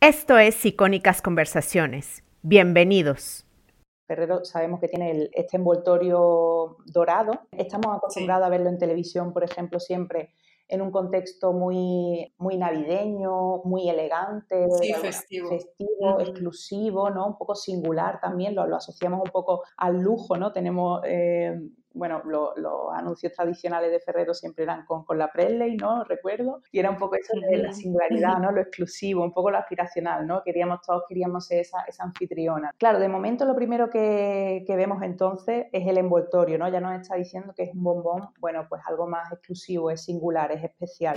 Esto es Icónicas Conversaciones. Bienvenidos. Ferrero sabemos que tiene este envoltorio dorado. Estamos acostumbrados a verlo en televisión, por ejemplo, siempre en un contexto muy, muy navideño, muy elegante, festivo, exclusivo, ¿no? Un poco singular también, lo, lo, asociamos un poco al lujo, ¿no? Tenemos eh, bueno, los anuncios tradicionales de Ferrero siempre eran con, con, la Presley, ¿no? Recuerdo. Y era un poco eso de la singularidad, ¿no? Lo exclusivo, un poco lo aspiracional, ¿no? Queríamos, todos queríamos ser esa, esa anfitriona. Claro, de momento lo primero que, que, vemos entonces es el envoltorio, ¿no? Ya nos está diciendo que es un bombón, bueno, pues algo más exclusivo, es singular, es especial.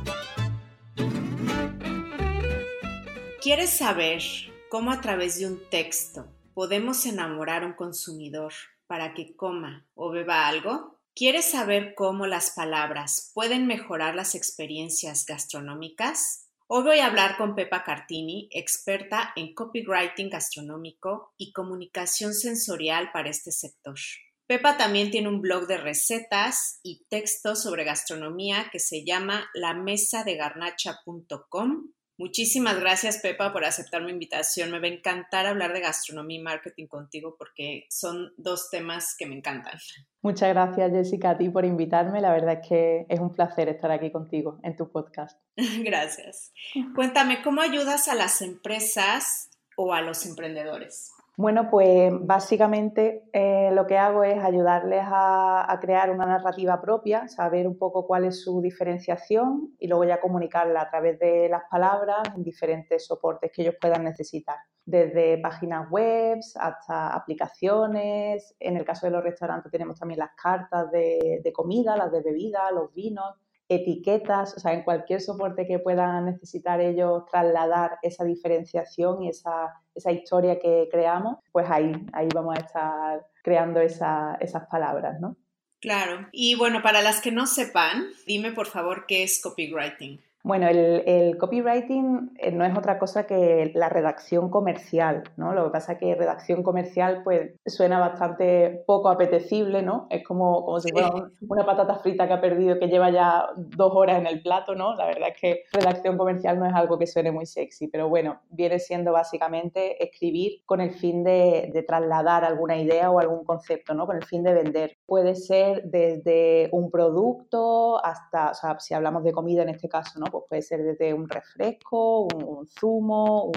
¿Quieres saber cómo a través de un texto podemos enamorar a un consumidor para que coma o beba algo? ¿Quieres saber cómo las palabras pueden mejorar las experiencias gastronómicas? Hoy voy a hablar con Pepa Cartini, experta en copywriting gastronómico y comunicación sensorial para este sector. Pepa también tiene un blog de recetas y textos sobre gastronomía que se llama lamesadegarnacha.com Muchísimas gracias, Pepa, por aceptar mi invitación. Me va a encantar hablar de gastronomía y marketing contigo porque son dos temas que me encantan. Muchas gracias, Jessica, a ti por invitarme. La verdad es que es un placer estar aquí contigo en tu podcast. Gracias. Cuéntame, ¿cómo ayudas a las empresas o a los emprendedores? Bueno, pues básicamente eh, lo que hago es ayudarles a, crear una narrativa propia, saber un poco cuál es su diferenciación y luego ya comunicarla a través de las palabras en diferentes soportes que ellos puedan necesitar, desde páginas web hasta aplicaciones. En el caso de los restaurantes tenemos también las cartas de comida, las de bebida, los vinos etiquetas, o sea, en cualquier soporte que puedan necesitar ellos trasladar esa diferenciación y esa, historia que creamos, pues ahí, ahí vamos a estar creando esas palabras, ¿no? Claro. Y bueno, para las que no sepan, dime por favor qué es copywriting. Bueno, el, copywriting eh, no es otra cosa que la redacción comercial, ¿no? Lo que pasa es que redacción comercial pues suena bastante poco apetecible, ¿no? Es como, como si fuera una patata frita que ha perdido, que lleva ya dos horas en el plato, ¿no? La verdad es que redacción comercial no es algo que suene muy sexy, pero bueno, viene siendo básicamente escribir con el fin de, de trasladar alguna idea o algún concepto, ¿no? Con el fin de vender. Puede ser desde un producto hasta, o sea, si hablamos de comida en este caso, ¿no? Pues puede ser desde un refresco, un, zumo,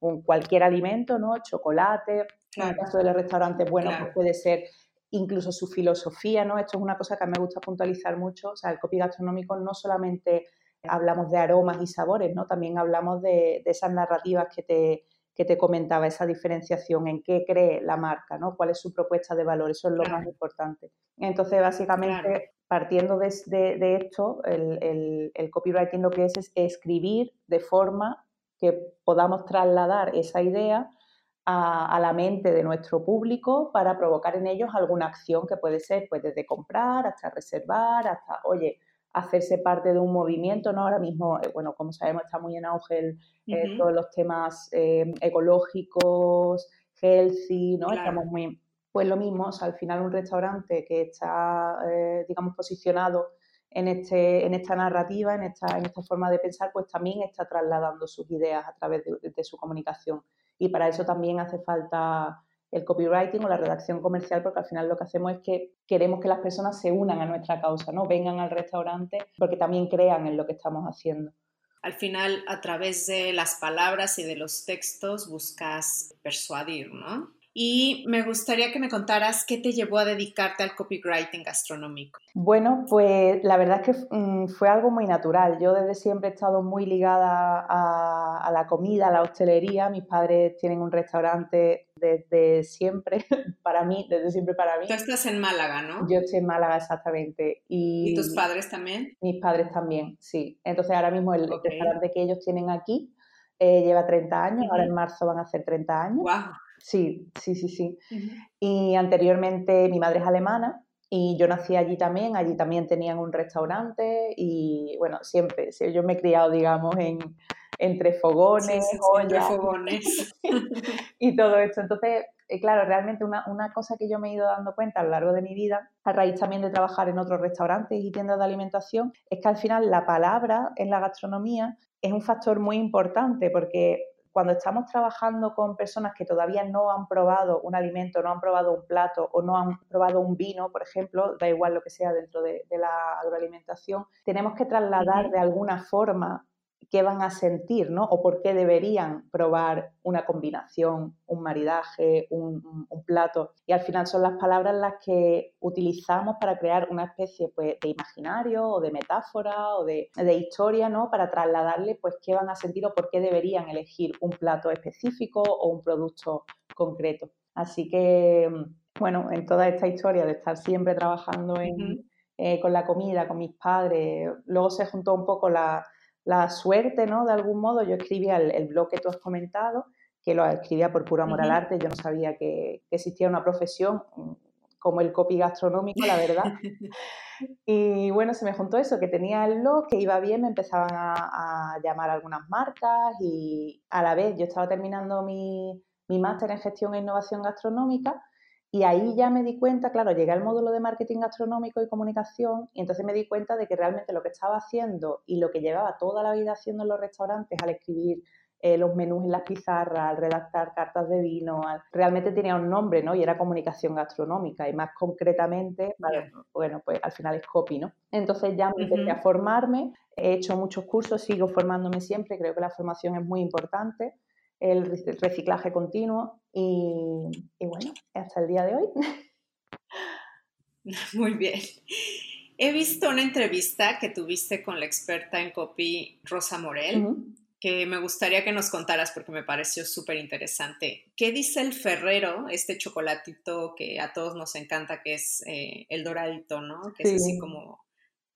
un, cualquier alimento, ¿no? Chocolate. En el caso de los restaurantes, bueno, pues puede ser incluso su filosofía, ¿no? Esto es una cosa que me gusta puntualizar mucho. O sea, el copy gastronómico no solamente hablamos de aromas y sabores, ¿no? También hablamos de, esas narrativas que te, que te comentaba, esa diferenciación, en qué cree la marca, ¿no? Cuál es su propuesta de valor, eso es lo más importante. Entonces, básicamente, partiendo de, esto, el, copywriting lo que es es escribir de forma que podamos trasladar esa idea a, la mente de nuestro público para provocar en ellos alguna acción que puede ser pues desde comprar hasta reservar, hasta, oye, hacerse parte de un movimiento, ¿no? Ahora mismo, eh, bueno, como sabemos, está muy en auge eh, todos los temas eh, ecológicos, healthy, ¿no? Estamos muy pues lo mismo, al final un restaurante que está, eh, digamos, posicionado en, este, en esta narrativa, en esta, en esta forma de pensar, pues también está trasladando sus ideas a través de, su comunicación. Y para eso también hace falta el copywriting o la redacción comercial, porque al final lo que hacemos es que queremos que las personas se unan a nuestra causa, ¿no? Vengan al restaurante porque también crean en lo que estamos haciendo. Al final, a través de las palabras y de los textos buscas persuadir, ¿no? Y me gustaría que me contaras qué te llevó a dedicarte al copywriting gastronómico. Bueno, pues la verdad es que mm, fue algo muy natural. Yo desde siempre he estado muy ligada a, la comida, a la hostelería. Mis padres tienen un restaurante desde siempre, para mí, desde siempre para mí. Tú estás en Málaga, ¿no? Yo estoy en Málaga, exactamente. ¿Y, tus padres también? Mis padres también, sí. Entonces ahora mismo el restaurante que ellos tienen aquí eh, lleva 30 años, ahora en marzo van a hacer 30 años. Wow. Sí, sí, sí, sí. Y anteriormente mi madre es alemana y yo nací allí también, allí también tenían un restaurante y bueno, siempre, yo me he criado, digamos, en, entre fogones, entre fogones. y todo esto. Entonces, eh, claro, realmente una, una, cosa que yo me he ido dando cuenta a lo largo de mi vida, a raíz también de trabajar en otros restaurantes y tiendas de alimentación, es que al final la palabra en la gastronomía es un factor muy importante porque cuando estamos trabajando con personas que todavía no han probado un alimento, no han probado un plato o no han probado un vino, por ejemplo, da igual lo que sea dentro de, la agroalimentación, tenemos que trasladar de alguna forma qué van a sentir, ¿no? O por qué deberían probar una combinación, un maridaje, un, plato. Y al final son las palabras las que utilizamos para crear una especie pues, de imaginario o de metáfora o de, historia, ¿no? Para trasladarle pues qué van a sentir o por qué deberían elegir un plato específico o un producto concreto. Así que, bueno, en toda esta historia de estar siempre trabajando eh, con la comida, con mis padres, luego se juntó un poco la la suerte, ¿no? De algún modo, yo escribía el, blog que tú has comentado, que lo escribía por puro amor al arte, yo no sabía que, existía una profesión mm, como el copy gastronómico, la verdad. y bueno, se me juntó eso, que tenía el blog, que iba bien, me empezaban a, llamar algunas marcas y a la vez yo estaba terminando mi, mi máster en gestión e innovación gastronómica y ahí ya me di cuenta, claro, llegué al módulo de marketing gastronómico y comunicación y entonces me di cuenta de que realmente lo que estaba haciendo y lo que llevaba toda la vida haciendo en los restaurantes al escribir eh, los menús en las pizarras, al redactar cartas de vino, realmente tenía un nombre, ¿no? Y era comunicación gastronómica y más concretamente, bueno, pues al final es copy, ¿no? Entonces ya me empecé a formarme, he hecho muchos cursos, sigo formándome siempre, creo que la formación es muy importante el reciclaje continuo y, bueno, hasta el día de hoy. Muy bien. He visto una entrevista que tuviste con la experta en copy, Rosa Morel, que me gustaría que nos contaras porque me pareció súper interesante. ¿Qué dice el Ferrero, este chocolatito que a todos nos encanta, que es eh, el doradito, ¿no? Que es así como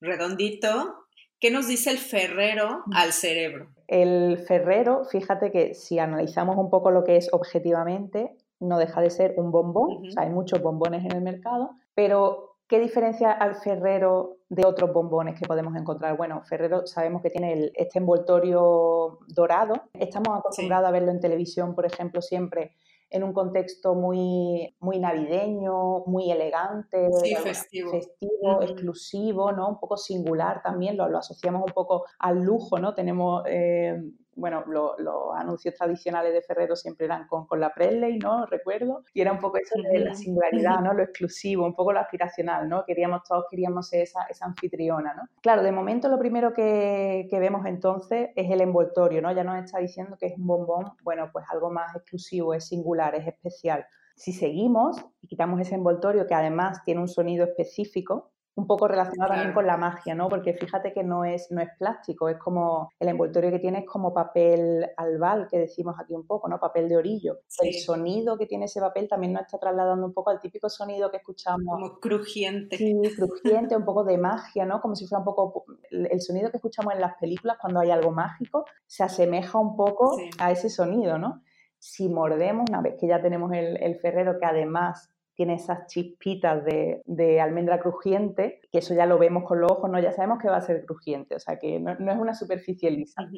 redondito. ¿Qué nos dice el Ferrero al cerebro? El ferrero, fíjate que si analizamos un poco lo que es objetivamente, no deja de ser un bombón, o sea, hay muchos bombones en el mercado, pero ¿qué diferencia al ferrero de otros bombones que podemos encontrar? Bueno, Ferrero sabemos que tiene este envoltorio dorado, estamos acostumbrados a verlo en televisión, por ejemplo, siempre en un contexto muy, muy navideño, muy elegante, festivo, exclusivo, ¿no? Un poco singular también, lo, lo, asociamos un poco al lujo, ¿no? Tenemos eh, bueno, los anuncios tradicionales de Ferrero siempre eran con, con la Presley, ¿no? Recuerdo. Y era un poco eso de la singularidad, ¿no? Lo exclusivo, un poco lo aspiracional, ¿no? Queríamos, todos queríamos ser esa, esa anfitriona, ¿no? Claro, de momento lo primero que, que, vemos entonces es el envoltorio, ¿no? Ya nos está diciendo que es un bombón, bueno, pues algo más exclusivo, es singular, es especial. Si seguimos y quitamos ese envoltorio que además tiene un sonido específico, un poco relacionado también con la magia, ¿no? Porque fíjate que no es, no es plástico, es como el envoltorio que tiene es como papel albal, que decimos aquí un poco, ¿no? Papel de orillo. El sonido que tiene ese papel también nos está trasladando un poco al típico sonido que escuchamos. Como crujiente. Sí, crujiente, un poco de magia, ¿no? Como si fuera un poco el sonido que escuchamos en las películas cuando hay algo mágico, se asemeja un poco a ese sonido, ¿no? Si mordemos, una vez que ya tenemos el, el ferrero que además tiene esas chispitas de, almendra crujiente, que eso ya lo vemos con los ojos, ¿no? Ya sabemos que va a ser crujiente, o sea que no, es una superficie lisa.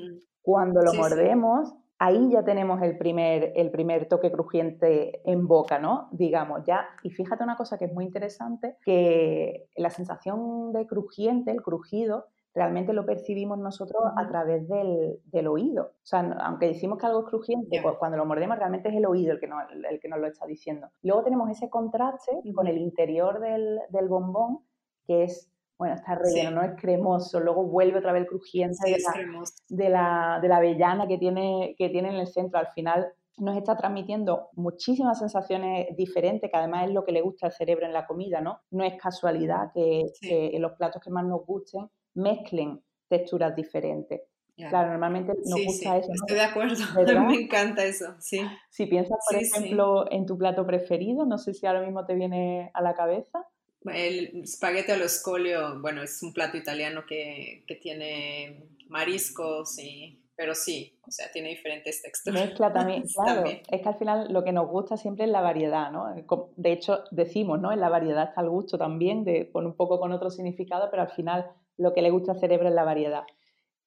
Cuando lo mordemos, ahí ya tenemos el primer, el primer toque crujiente en boca, ¿no? Digamos, ya. Y fíjate una cosa que es muy interesante, que la sensación de crujiente, el crujido, realmente lo percibimos nosotros a través del, oído. O sea, aunque decimos que algo es crujiente, pues cuando lo mordemos realmente es el oído el que, nos, el que nos lo está diciendo. Luego tenemos ese contraste con el interior del, bombón, que es, bueno, está relleno, no es cremoso, luego vuelve otra vez el crujiente de, la, de, la, avellana que tiene, que tiene en el centro. Al final nos está transmitiendo muchísimas sensaciones diferentes, que además es lo que le gusta al cerebro en la comida, ¿no? No es casualidad que, en los platos que más nos gusten mezclen texturas diferentes. Claro, normalmente nos gusta eso. Estoy de acuerdo, me encanta eso, sí. Si piensas, por ejemplo, en tu plato preferido, no sé si ahora mismo te viene a la cabeza. El spaghetti allo scolio, bueno, es un plato italiano que, que tiene mariscos y pero sí, o sea, tiene diferentes texturas. Mezcla también, claro. Es que al final lo que nos gusta siempre es la variedad, ¿no? De hecho, decimos, ¿no? En la variedad está el gusto también, de, con un poco con otro significado, pero al final lo que le gusta al cerebro es la variedad.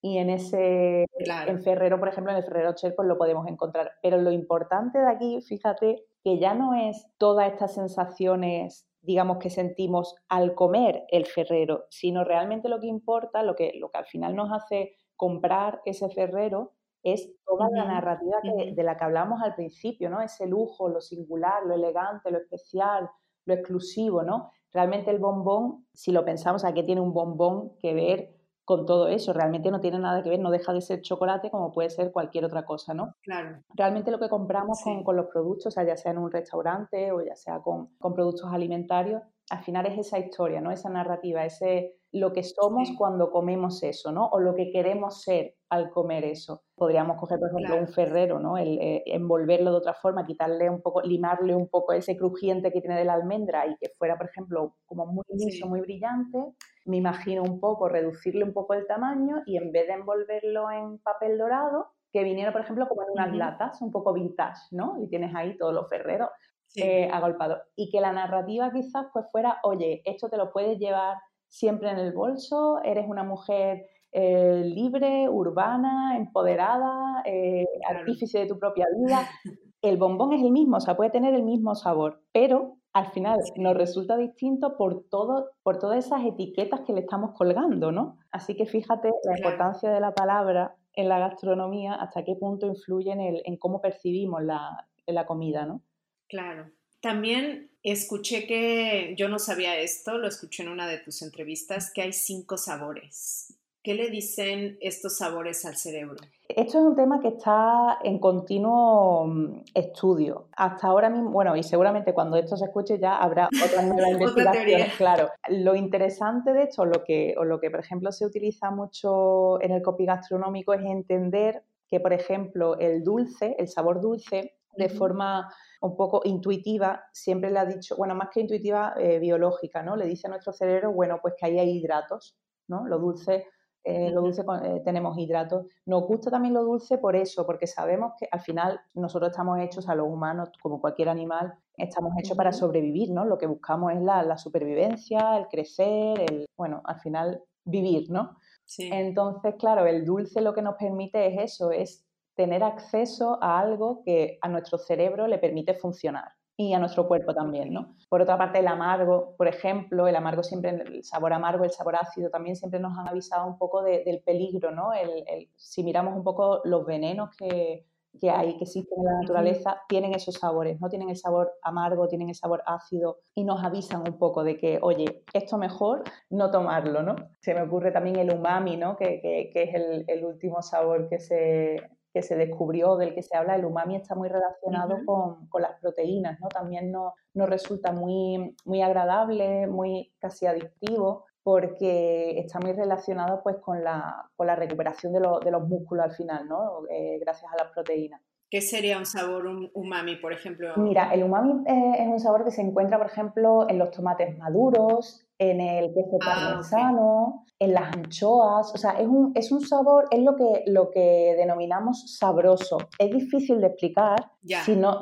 Y en ese, en Ferrero, por ejemplo, en el Ferrero Cher, pues lo podemos encontrar. Pero lo importante de aquí, fíjate, que ya no es todas estas sensaciones digamos, que sentimos al comer el ferrero, sino realmente lo que importa, lo que, lo que al final nos hace comprar ese ferrero es toda la narrativa de la que hablamos al principio, ¿no? Ese lujo, lo singular, lo elegante, lo especial, lo exclusivo, ¿no? Realmente el bombón, si lo pensamos, ¿a qué tiene un bombón que ver con todo eso? Realmente no tiene nada que ver, no deja de ser chocolate como puede ser cualquier otra cosa, ¿no? Claro. Realmente lo que compramos con, los productos, ya sea en un restaurante o ya sea con, con productos alimentarios, al final es esa historia, ¿no? Esa narrativa, ese lo que somos cuando comemos eso, ¿no? O lo que queremos ser al comer eso. Podríamos coger, por ejemplo, un ferrero, ¿no? El, eh, envolverlo de otra forma, quitarle un poco, limarle un poco ese crujiente que tiene de la almendra y que fuera, por ejemplo, como muy liso, muy brillante. Me imagino un poco reducirle un poco el tamaño y en vez de envolverlo en papel dorado, que viniera, por ejemplo, como en unas latas, un poco vintage, ¿no? Y tienes ahí todos los ferreros eh, agolpados. Y que la narrativa quizás pues fuera, oye, esto te lo puedes llevar siempre en el bolso, eres una mujer eh, libre, urbana, empoderada, eh, artífice de tu propia vida. El bombón es el mismo, o sea, puede tener el mismo sabor, pero al final nos resulta distinto por, todo, por todas esas etiquetas que le estamos colgando, ¿no? Así que fíjate la importancia de la palabra en la gastronomía, hasta qué punto influye en, el, en cómo percibimos la, la comida, ¿no? Claro. También escuché que, yo no sabía esto, lo escuché en una de tus entrevistas, que hay cinco sabores. ¿Qué le dicen estos sabores al cerebro? Esto es un tema que está en continuo mm, estudio. Hasta ahora mismo, bueno, y seguramente cuando esto se escuche ya habrá otra nueva investigación. claro, lo interesante de esto, lo que, o lo que por ejemplo se utiliza mucho en el copy gastronómico es entender que, por ejemplo, el dulce, el sabor dulce, de forma un poco intuitiva, siempre le ha dicho, bueno, más que intuitiva, eh, biológica, ¿no? Le dice a nuestro cerebro, bueno, pues que ahí hay hidratos, ¿no? Lo dulce, eh, lo dulce eh, tenemos hidratos. Nos gusta también lo dulce por eso, porque sabemos que al final nosotros estamos hechos, a los humanos, como cualquier animal, estamos hechos para sobrevivir, ¿no? Lo que buscamos es la, la supervivencia, el crecer, el, bueno, al final vivir, ¿no? Sí. Entonces, claro, el dulce lo que nos permite es eso, es tener acceso a algo que a nuestro cerebro le permite funcionar y a nuestro cuerpo también, ¿no? Por otra parte, el amargo, por ejemplo, el amargo siempre, el sabor amargo, el sabor ácido también siempre nos han avisado un poco del peligro, ¿no? El, si miramos un poco los venenos que, que hay, que existen en la naturaleza, tienen esos sabores, ¿no? Tienen el sabor amargo, tienen el sabor ácido y nos avisan un poco de que, oye, esto mejor no tomarlo, ¿no? Se me ocurre también el umami, ¿no? Que, que, que es el, el, último sabor que se, que se descubrió, del que se habla, el umami está muy relacionado con, con, las proteínas, ¿no? También nos no resulta muy, muy agradable, muy casi adictivo, porque está muy relacionado pues con la, con la recuperación de, de los músculos al final, ¿no? Eh, gracias a las proteínas. ¿Qué sería un sabor umami, por ejemplo? Mira, el umami eh, es un sabor que se encuentra, por ejemplo, en los tomates maduros, en el queso ah, parmesano, en las anchoas. O sea, es un, es un sabor, es lo que, lo que denominamos sabroso. Es difícil de explicar si no,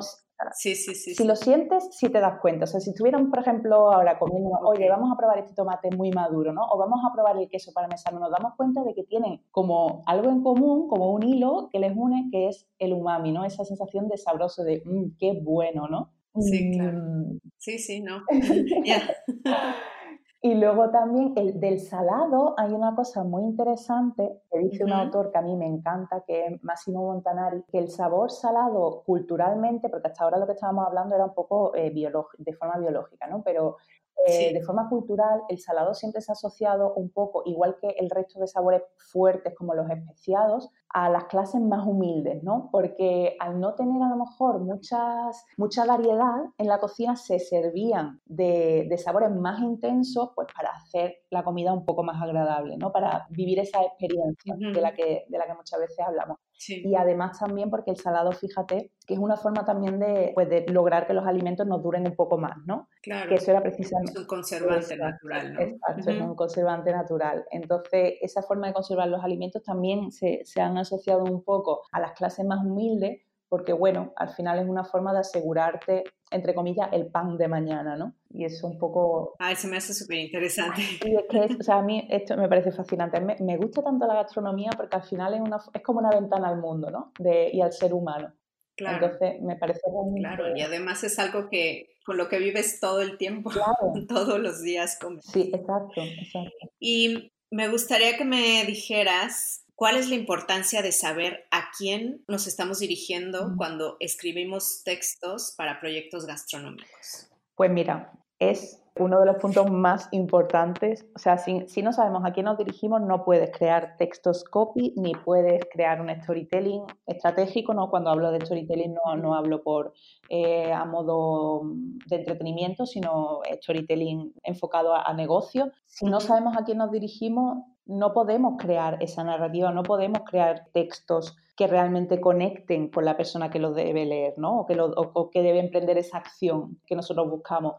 Sí, sí, sí. Si lo sientes, sí te das cuenta. O sea, si estuvieran, por ejemplo, ahora comiendo, oye, vamos a probar este tomate muy maduro, ¿no? O vamos a probar el queso parmesano, nos damos cuenta de que tienen como algo en común, como un hilo que les une, que es el umami, ¿no? Esa sensación de sabroso, de, mmm, qué bueno, ¿no? Sí, claro. Mm. Sí, sí, no. Y luego también el del salado hay una cosa muy interesante que dice un autor que a mí me encanta, que es Massimo Montanari, que el sabor salado culturalmente, porque hasta ahora lo que estábamos hablando era un poco eh, de forma biológica, ¿no? Pero eh, de forma cultural, el salado siempre se ha asociado un poco, igual que el resto de sabores fuertes como los especiados, a las clases más humildes, ¿no? Porque al no tener a lo mejor muchas, mucha variedad en la cocina se servían de, sabores más intensos pues para hacer la comida un poco más agradable, ¿no? Para vivir esa experiencia de, la que, de la que muchas veces hablamos. Y además también porque el salado, fíjate, que es una forma también de, pues, de lograr que los alimentos nos duren un poco más, ¿no? Claro. Que eso era precisamente... Es un conservante natural, ¿no? Exacto, es un conservante natural. Entonces, esa forma de conservar los alimentos también se, se han asociado un poco a las clases más humildes, porque bueno, al final es una forma de asegurarte, entre comillas, el pan de mañana, ¿no? Y eso un poco... Ah, eso me hace súper interesante. Y es que, o sea, a mí esto me parece fascinante. Me, gusta tanto la gastronomía porque al final es, una, es como una ventana al mundo, ¿no? De, y al ser humano. Claro. Entonces, me parece muy... Claro, y además es algo que con lo que vives todo el tiempo, claro. todos los días. Comes. Sí, exacto, exacto. Y me gustaría que me dijeras ¿Cuál es la importancia de saber a quién nos estamos dirigiendo cuando escribimos textos para proyectos gastronómicos? Pues mira, es uno de los puntos más importantes. O sea, si, no sabemos a quién nos dirigimos, no puedes crear textos copy ni puedes crear un storytelling estratégico. ¿no? Cuando hablo de storytelling no, no hablo por eh, a modo de entretenimiento, sino storytelling enfocado a, a negocio. Si no sabemos a quién nos dirigimos, no podemos crear esa narrativa, no podemos crear textos que realmente conecten con la persona que lo debe leer, ¿no? O que, lo, que debe emprender esa acción que nosotros buscamos.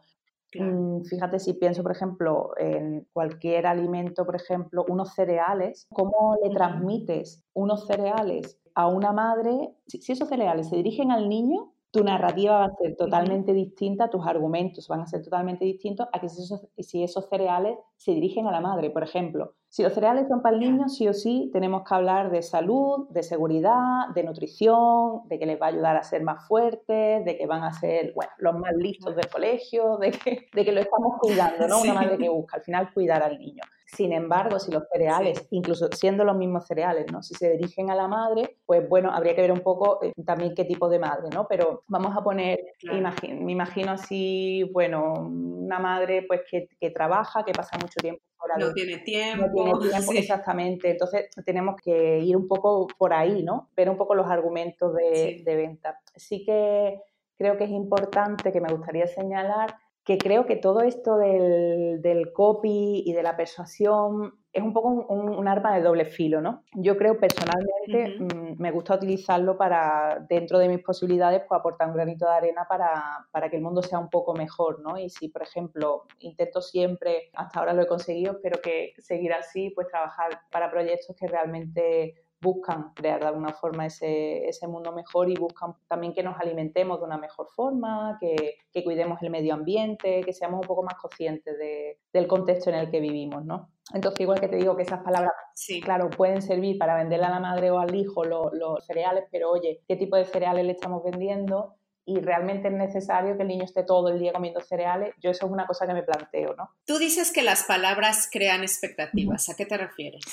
Mm, fíjate si pienso, por ejemplo, en cualquier alimento, por ejemplo, unos cereales, ¿cómo le transmites unos cereales a una madre? si esos cereales se dirigen al niño, tu narrativa va a ser totalmente distinta, tus argumentos van a ser totalmente distintos a que si esos, si esos, cereales se dirigen a la madre. Por ejemplo, si los cereales son para el niño, sí o sí tenemos que hablar de salud, de seguridad, de nutrición, de que les va a ayudar a ser más fuertes, de que van a ser bueno, los más listos del colegio, de que, de que lo estamos cuidando, ¿no? Una madre que busca al final cuidar al niño. Sin embargo, si los cereales, incluso siendo los mismos cereales, ¿no? Si se dirigen a la madre, pues bueno, habría que ver un poco eh, también qué tipo de madre, ¿no? Pero vamos a poner, me imagino así, bueno, una madre pues que, trabaja, que pasa mucho tiempo no tiene tiempo. No tiene tiempo, exactamente. Entonces tenemos que ir un poco por ahí, ¿no? Ver un poco los argumentos de, de venta. Sí que creo que es importante, que me gustaría señalar, que creo que todo esto del, del copy y de la persuasión es un poco un, arma de doble filo, ¿no? Yo creo personalmente mm, me gusta utilizarlo para, dentro de mis posibilidades, pues aportar un granito de arena para, para, que el mundo sea un poco mejor, ¿no? Y si, por ejemplo, intento siempre, hasta ahora lo he conseguido, espero que seguir así, pues trabajar para proyectos que realmente buscan crear de alguna forma ese, ese, mundo mejor y buscan también que nos alimentemos de una mejor forma, que, que cuidemos el medio ambiente, que seamos un poco más conscientes de, del contexto en el que vivimos, ¿no? Entonces, igual que te digo que esas palabras, sí. claro, pueden servir para venderle a la madre o al hijo los, los cereales, pero oye, ¿qué tipo de cereales le estamos vendiendo? y realmente es necesario que el niño esté todo el día comiendo cereales, yo eso es una cosa que me planteo, ¿no? Tú dices que las palabras crean expectativas, ¿a qué te refieres?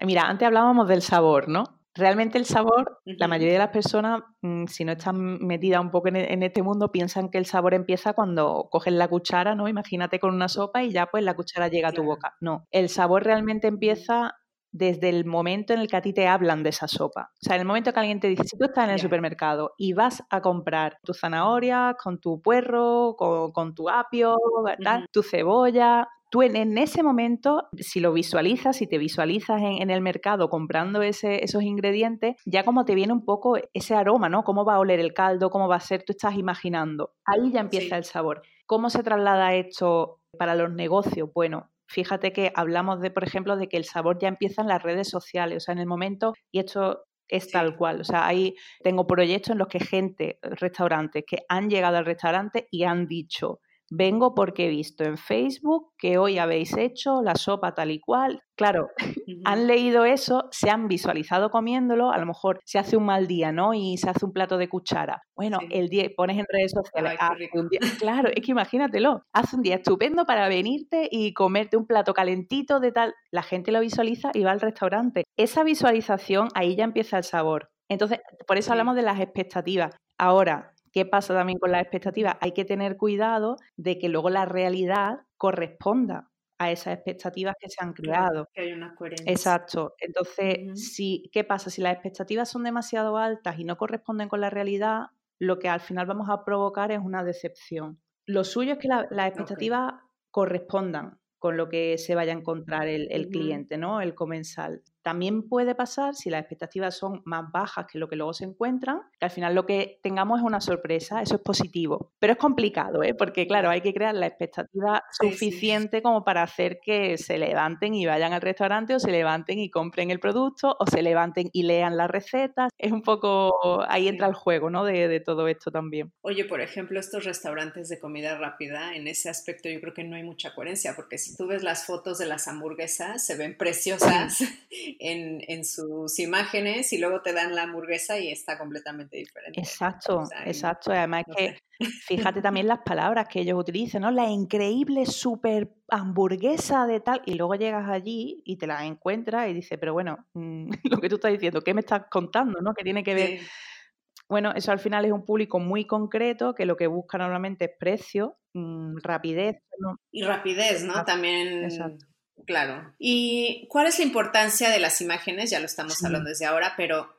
Mira, antes hablábamos del sabor, ¿no? Realmente el sabor, la mayoría de las personas, mm, si no están metidas un poco e, en, este mundo, piensan que el sabor empieza cuando coges la cuchara, ¿no? Imagínate con una sopa y ya pues la cuchara llega a tu boca. No, el sabor realmente empieza desde el momento en el que a ti te hablan de esa sopa. O sea, en el momento que alguien te dice, si tú estás en el supermercado y vas a comprar tu zanahoria con tu puerro, con, tu apio, tu cebolla, tú en, ese momento, si lo visualizas, si te visualizas en, el mercado comprando ese, esos ingredientes, ya como te viene un poco ese aroma, ¿no? Cómo va a oler el caldo, cómo va a ser, tú estás imaginando. Ahí ya empieza el sabor. ¿Cómo se traslada esto para los negocios? Bueno, fíjate que hablamos de, por ejemplo, de que el sabor ya empieza en las redes sociales, o sea, en el momento, y esto es tal cual. O sea, ahí tengo proyectos en los que gente, restaurantes, que han llegado al restaurante y han dicho, Vengo porque he visto en Facebook que hoy habéis hecho la sopa tal y cual. Claro, han leído eso, se han visualizado comiéndolo, a lo mejor se hace un mal día, ¿no? Y se hace un plato de cuchara. Bueno, el día, pones en redes sociales, un día, claro, es que imagínatelo, hace un día estupendo para venirte y comerte un plato calentito de tal, la gente lo visualiza y va al restaurante. Esa visualización, ahí ya empieza el sabor. Entonces, por eso hablamos de las expectativas. Ahora, ¿Qué pasa también con las expectativas? Hay que tener cuidado de que luego la realidad corresponda a esas expectativas que se han creado. que hay una coherencia. Exacto. Entonces, si, ¿qué pasa? Si las expectativas son demasiado altas y no corresponden con la realidad, lo que al final vamos a provocar es una decepción. Lo suyo es que las expectativas correspondan con lo que se vaya a encontrar el, cliente, ¿no? El comensal. También puede pasar, si las expectativas son más bajas que lo que luego se encuentran, que al final lo que tengamos es una sorpresa, eso es positivo. Pero es complicado, ¿eh? porque claro, hay que crear la expectativa suficiente como para hacer que se levanten y vayan al restaurante o se levanten y compren el producto o se levanten y lean las recetas. Es un poco, ahí entra el juego, ¿no? De, de todo esto también. Oye, por ejemplo, estos restaurantes de comida rápida, en ese aspecto yo creo que no hay mucha coherencia, porque si tú ves las fotos de las hamburguesas, se ven preciosas en, sus imágenes y luego te dan la hamburguesa y está completamente diferente. Exacto, exacto. Además que fíjate también las palabras que ellos utilizan, ¿no? La increíble super hamburguesa de tal, y luego llegas allí y te la encuentras y dices, pero bueno, mm, lo que tú estás diciendo, ¿qué me estás contando, no? Que tiene que ver... Bueno, eso al final es un público muy concreto que lo que busca normalmente es precio, mm, rapidez. Y rapidez, ¿no? También Exacto. Claro. ¿Y cuál es la importancia de las imágenes? Ya lo estamos hablando desde ahora, pero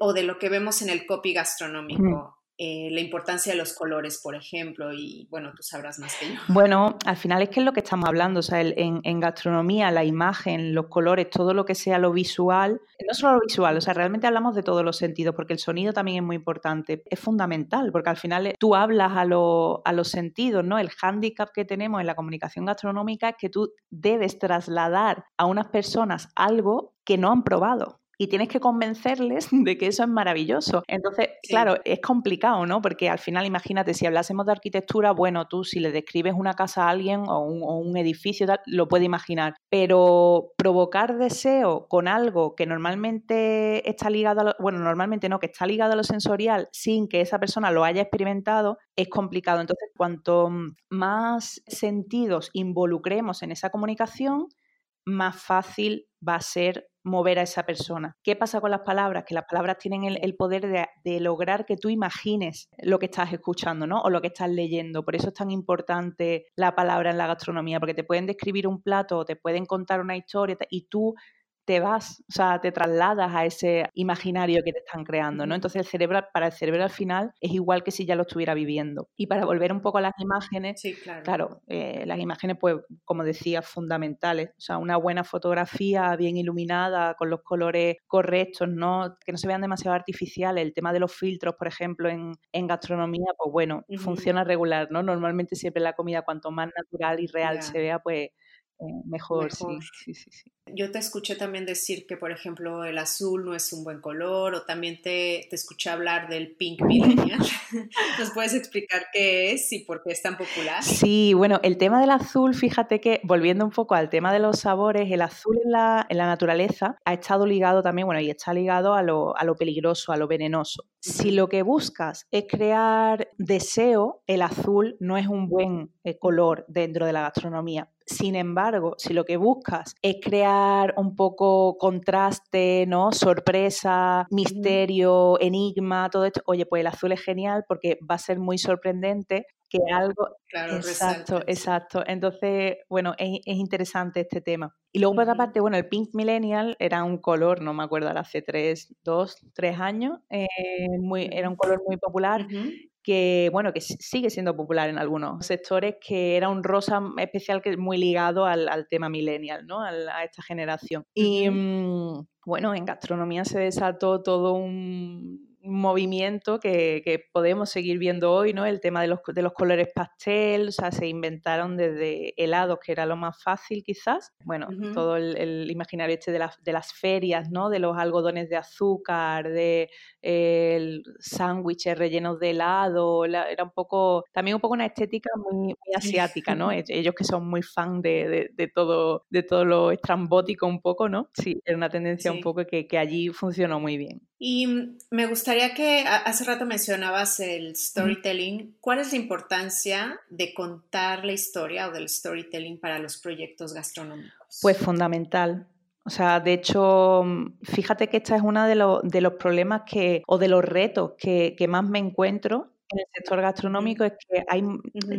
o de lo que vemos en el copy gastronómico. Eh, la importancia de los colores, por ejemplo, y bueno, tú sabrás más que yo. Bueno, al final es que es lo que estamos hablando, o sea, en, gastronomía, la imagen, los colores, todo lo que sea lo visual, no solo lo visual, o sea, realmente hablamos de todos los sentidos, porque el sonido también es muy importante, es fundamental, porque al final eh, tú hablas a, a los sentidos, ¿no? El hándicap que tenemos en la comunicación gastronómica es que tú debes trasladar a unas personas algo que no han probado y tienes que convencerles de que eso es maravilloso. Entonces, claro, es complicado, ¿no? Porque al final, imagínate, si hablásemos de arquitectura, bueno, tú si le describes una casa a alguien o un, edificio, lo puede imaginar, pero provocar deseo con algo que normalmente está ligado a lo, bueno, normalmente no, que está ligado a lo sensorial sin que esa persona lo haya experimentado, es complicado. Entonces, cuanto más sentidos involucremos en esa comunicación, más fácil va a ser mover a esa persona. ¿Qué pasa con las palabras? Que las palabras tienen el, poder de, lograr que tú imagines lo que estás escuchando, ¿no? O lo que estás leyendo. Por eso es tan importante la palabra en la gastronomía, porque te pueden describir un plato, te pueden contar una historia y tú te vas, o sea, te trasladas a ese imaginario que te están creando, ¿no? Entonces el cerebro, para el cerebro al final es igual que si ya lo estuviera viviendo. Y para volver un poco a las imágenes, claro, eh, las imágenes, pues, como decía, fundamentales. O sea, una buena fotografía bien iluminada, con los colores correctos, ¿no? Que no se vean demasiado artificiales. El tema de los filtros, por ejemplo, en, gastronomía, pues bueno, funciona regular, ¿no? Normalmente siempre la comida, cuanto más natural y real se vea, pues eh, mejor, Sí, sí, sí, Yo te escuché también decir que, por ejemplo, el azul no es un buen color, o también te, te escuché hablar del pink millennial. ¿Nos puedes explicar qué es y por qué es tan popular? Sí, bueno, el tema del azul, fíjate que, volviendo un poco al tema de los sabores, el azul en la, en la naturaleza ha estado ligado también, bueno, y está ligado a lo, a lo peligroso, a lo venenoso. Si lo que buscas es crear deseo, el azul no es un buen eh, color dentro de la gastronomía. Sin embargo, si lo que buscas es crear un poco contraste, ¿no? Sorpresa, misterio, enigma, todo esto, oye, pues el azul es genial porque va a ser muy sorprendente que algo... Claro, exacto, exacto. Entonces, bueno, es, interesante este tema. Y luego, por otra parte, bueno, el Pink Millennial era un color, no me acuerdo, hace tres, dos, tres años, eh, muy, era un color muy popular que bueno, que sigue siendo popular en algunos sectores, que era un rosa especial que es muy ligado al, tema millennial, ¿no? a esta generación. Y mm, bueno, en gastronomía se desató todo un movimiento que, podemos seguir viendo hoy, ¿no? El tema de los, de los colores pastel, o sea, se inventaron desde helados, que era lo más fácil quizás. Bueno, todo el, imaginario este de, de las ferias, ¿no? De los algodones de azúcar, de el sándwiches rellenos de helado, era un poco, también un poco una estética muy, asiática, ¿no? Ellos que son muy fan de, todo, de todo lo estrambótico un poco, ¿no? Sí, era una tendencia un poco que, que allí funcionó muy bien. Y me gustaría que hace rato mencionabas el storytelling. ¿Cuál es la importancia de contar la historia o del storytelling para los proyectos gastronómicos? Pues fundamental. O sea, de hecho, mm, fíjate que esta es uno de, los, de los problemas que, o de los retos que, que más me encuentro en el sector gastronómico es que hay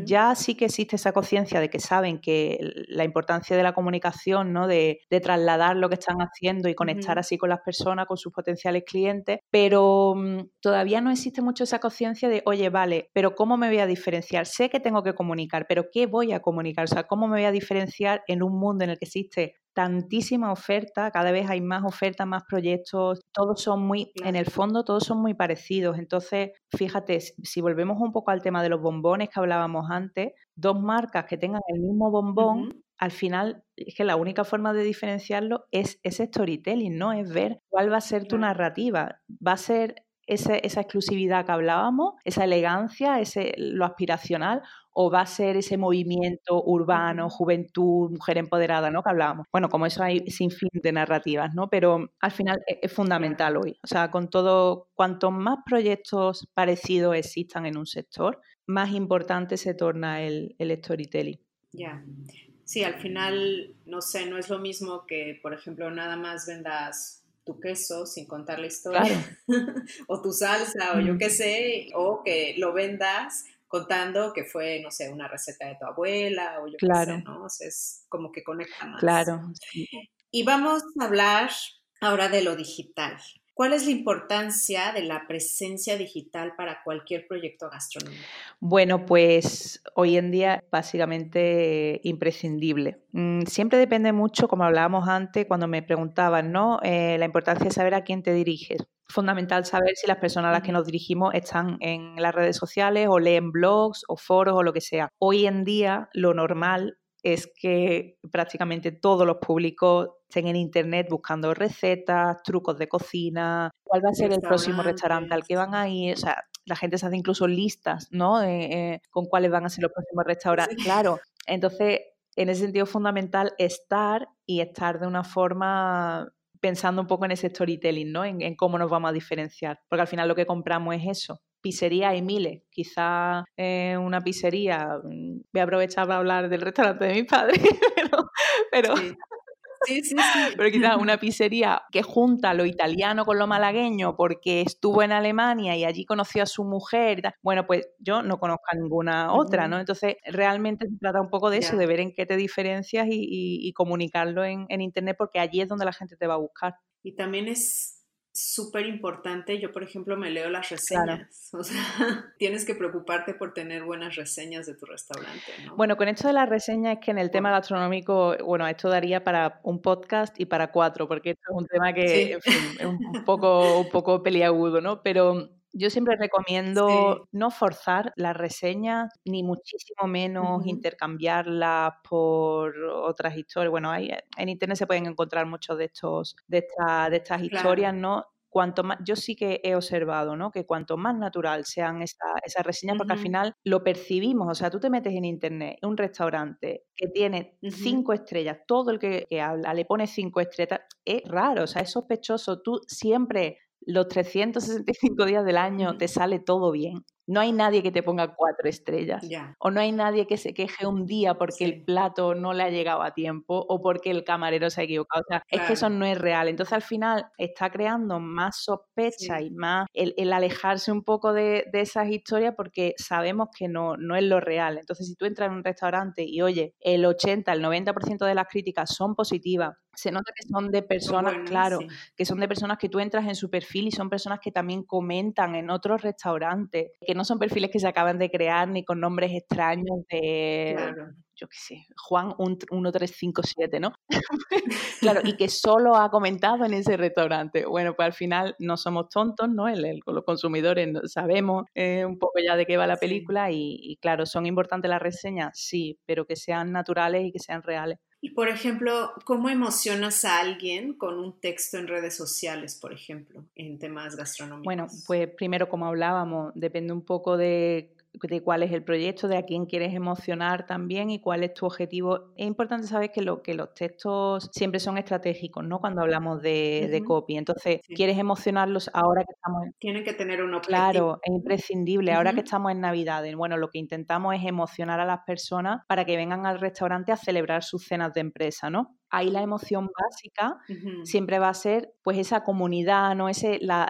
ya sí que existe esa conciencia de que saben que la importancia de la comunicación, ¿no? De, trasladar lo que están haciendo y conectar así con las personas, con sus potenciales clientes, pero mm, todavía no existe mucho esa conciencia de, oye, vale, pero ¿cómo me voy a diferenciar? Sé que tengo que comunicar, pero ¿qué voy a comunicar? O sea, ¿cómo me voy a diferenciar en un mundo en el que existe tantísima oferta, cada vez hay más ofertas, más proyectos, todos son muy, en el fondo, todos son muy parecidos. Entonces, fíjate, si volvemos un poco al tema de los bombones que hablábamos antes, dos marcas que tengan el mismo bombón, al final es que la única forma de diferenciarlo es ese storytelling, ¿no? Es ver cuál va a ser tu narrativa. Va a ser esa, esa exclusividad que hablábamos, esa elegancia, ese, lo aspiracional, o va a ser ese movimiento urbano, juventud, mujer empoderada, ¿no? Que hablábamos. Bueno, como eso hay sin fin de narrativas, ¿no? Pero al final e, es, fundamental hoy. O sea, con todo, cuanto más proyectos parecidos existan en un sector, más importante se torna el, el storytelling. Ya. Sí, al final, no sé, no es lo mismo que, por ejemplo, nada más vendas tu queso sin contar la historia, o tu salsa, o yo qué sé, o que lo vendas contando que fue, no sé, una receta de tu abuela, o yo qué sé, ¿no? O sea, es como que conecta más. Claro. Y vamos a hablar ahora de lo digital. ¿Cuál es la importancia de la presencia digital para cualquier proyecto gastronómico? Bueno, pues hoy en día básicamente imprescindible. Mm, siempre depende mucho, como hablábamos antes, cuando me preguntaban, ¿no? Eh, la importancia de saber a quién te diriges. Fundamental saber si las personas a las que nos dirigimos están en las redes sociales o leen blogs o foros o lo que sea. Hoy en día lo normal es que prácticamente todos los públicos estén en internet buscando recetas, trucos de cocina, cuál va a ser el próximo restaurante al que van a ir, o sea, la gente se hace incluso listas, ¿no? Eh, con cuáles van a ser los próximos restaurantes. Claro, entonces, en ese sentido es fundamental estar y estar de una forma pensando un poco en ese storytelling, ¿no? En, en, cómo nos vamos a diferenciar. Porque al final lo que compramos es eso, pizzería hay miles. Quizá eh, una pizzería, mm, voy a aprovechar para hablar del restaurante de mis padres, pero, Sí, sí, sí. Pero quizás una pizzería que junta lo italiano con lo malagueño porque estuvo en Alemania y allí conoció a su mujer. Bueno, pues yo no conozco a ninguna otra, ¿no? Entonces, realmente se trata un poco de eso, de ver en qué te diferencias y, comunicarlo en, en Internet porque allí es donde la gente te va a buscar. Y también es súper importante. Yo, por ejemplo, me leo las reseñas. O sea, tienes que preocuparte por tener buenas reseñas de tu restaurante. Bueno, con esto de las reseñas es que en el tema gastronómico, bueno, esto daría para un podcast y para cuatro, porque esto es un tema que es un poco, un poco peliagudo, ¿no? Pero yo siempre recomiendo no forzar las reseñas, ni muchísimo menos intercambiarlas por otras historias. Bueno, hay, en internet se pueden encontrar muchos de estos, de, de estas historias, ¿no? cuanto más, yo sí que he observado, ¿no? Que cuanto más natural sean esas esa reseñas, porque al final lo percibimos, o sea, tú te metes en internet, un restaurante que tiene cinco estrellas, todo el que, que, habla le pone cinco estrellas, es raro, o sea, es sospechoso, tú siempre los 365 días del año te sale todo bien. No hay nadie que te ponga cuatro estrellas. O no hay nadie que se queje un día porque el plato no le ha llegado a tiempo o porque el camarero se ha equivocado. O sea, es que eso no es real. Entonces al final está creando más sospecha y más el, alejarse un poco de, esas historias porque sabemos que no, no es lo real. Entonces si tú entras en un restaurante y oye, el 80, el 90% de las críticas son positivas, se nota que son de personas, claro, que son de personas que tú entras en su perfil y son personas que también comentan en otros restaurantes, que no son perfiles que se acaban de crear ni con nombres extraños de, yo qué sé, Juan 1357, ¿no? claro, y que solo ha comentado en ese restaurante. Bueno, pues al final no somos tontos, ¿no? El, los consumidores sabemos eh, un poco ya de qué va la película y, y claro, ¿son importantes las reseñas? Sí, pero que sean naturales y que sean reales. Y por ejemplo, ¿cómo emocionas a alguien con un texto en redes sociales, por ejemplo, en temas gastronómicos? Bueno, pues primero, como hablábamos, depende un poco de de cuál es el proyecto, de a quién quieres emocionar también y cuál es tu objetivo. Es importante saber que, lo, que los textos siempre son estratégicos, ¿no? Cuando hablamos de, copy. Entonces, quieres emocionarlos ahora que estamos en... Tienen que tener un objetivo. Claro, es imprescindible. Ahora que estamos en Navidad, bueno, lo que intentamos es emocionar a las personas para que vengan al restaurante a celebrar sus cenas de empresa, ¿no? Ahí la emoción básica siempre va a ser pues esa comunidad, ¿no? Ese, la,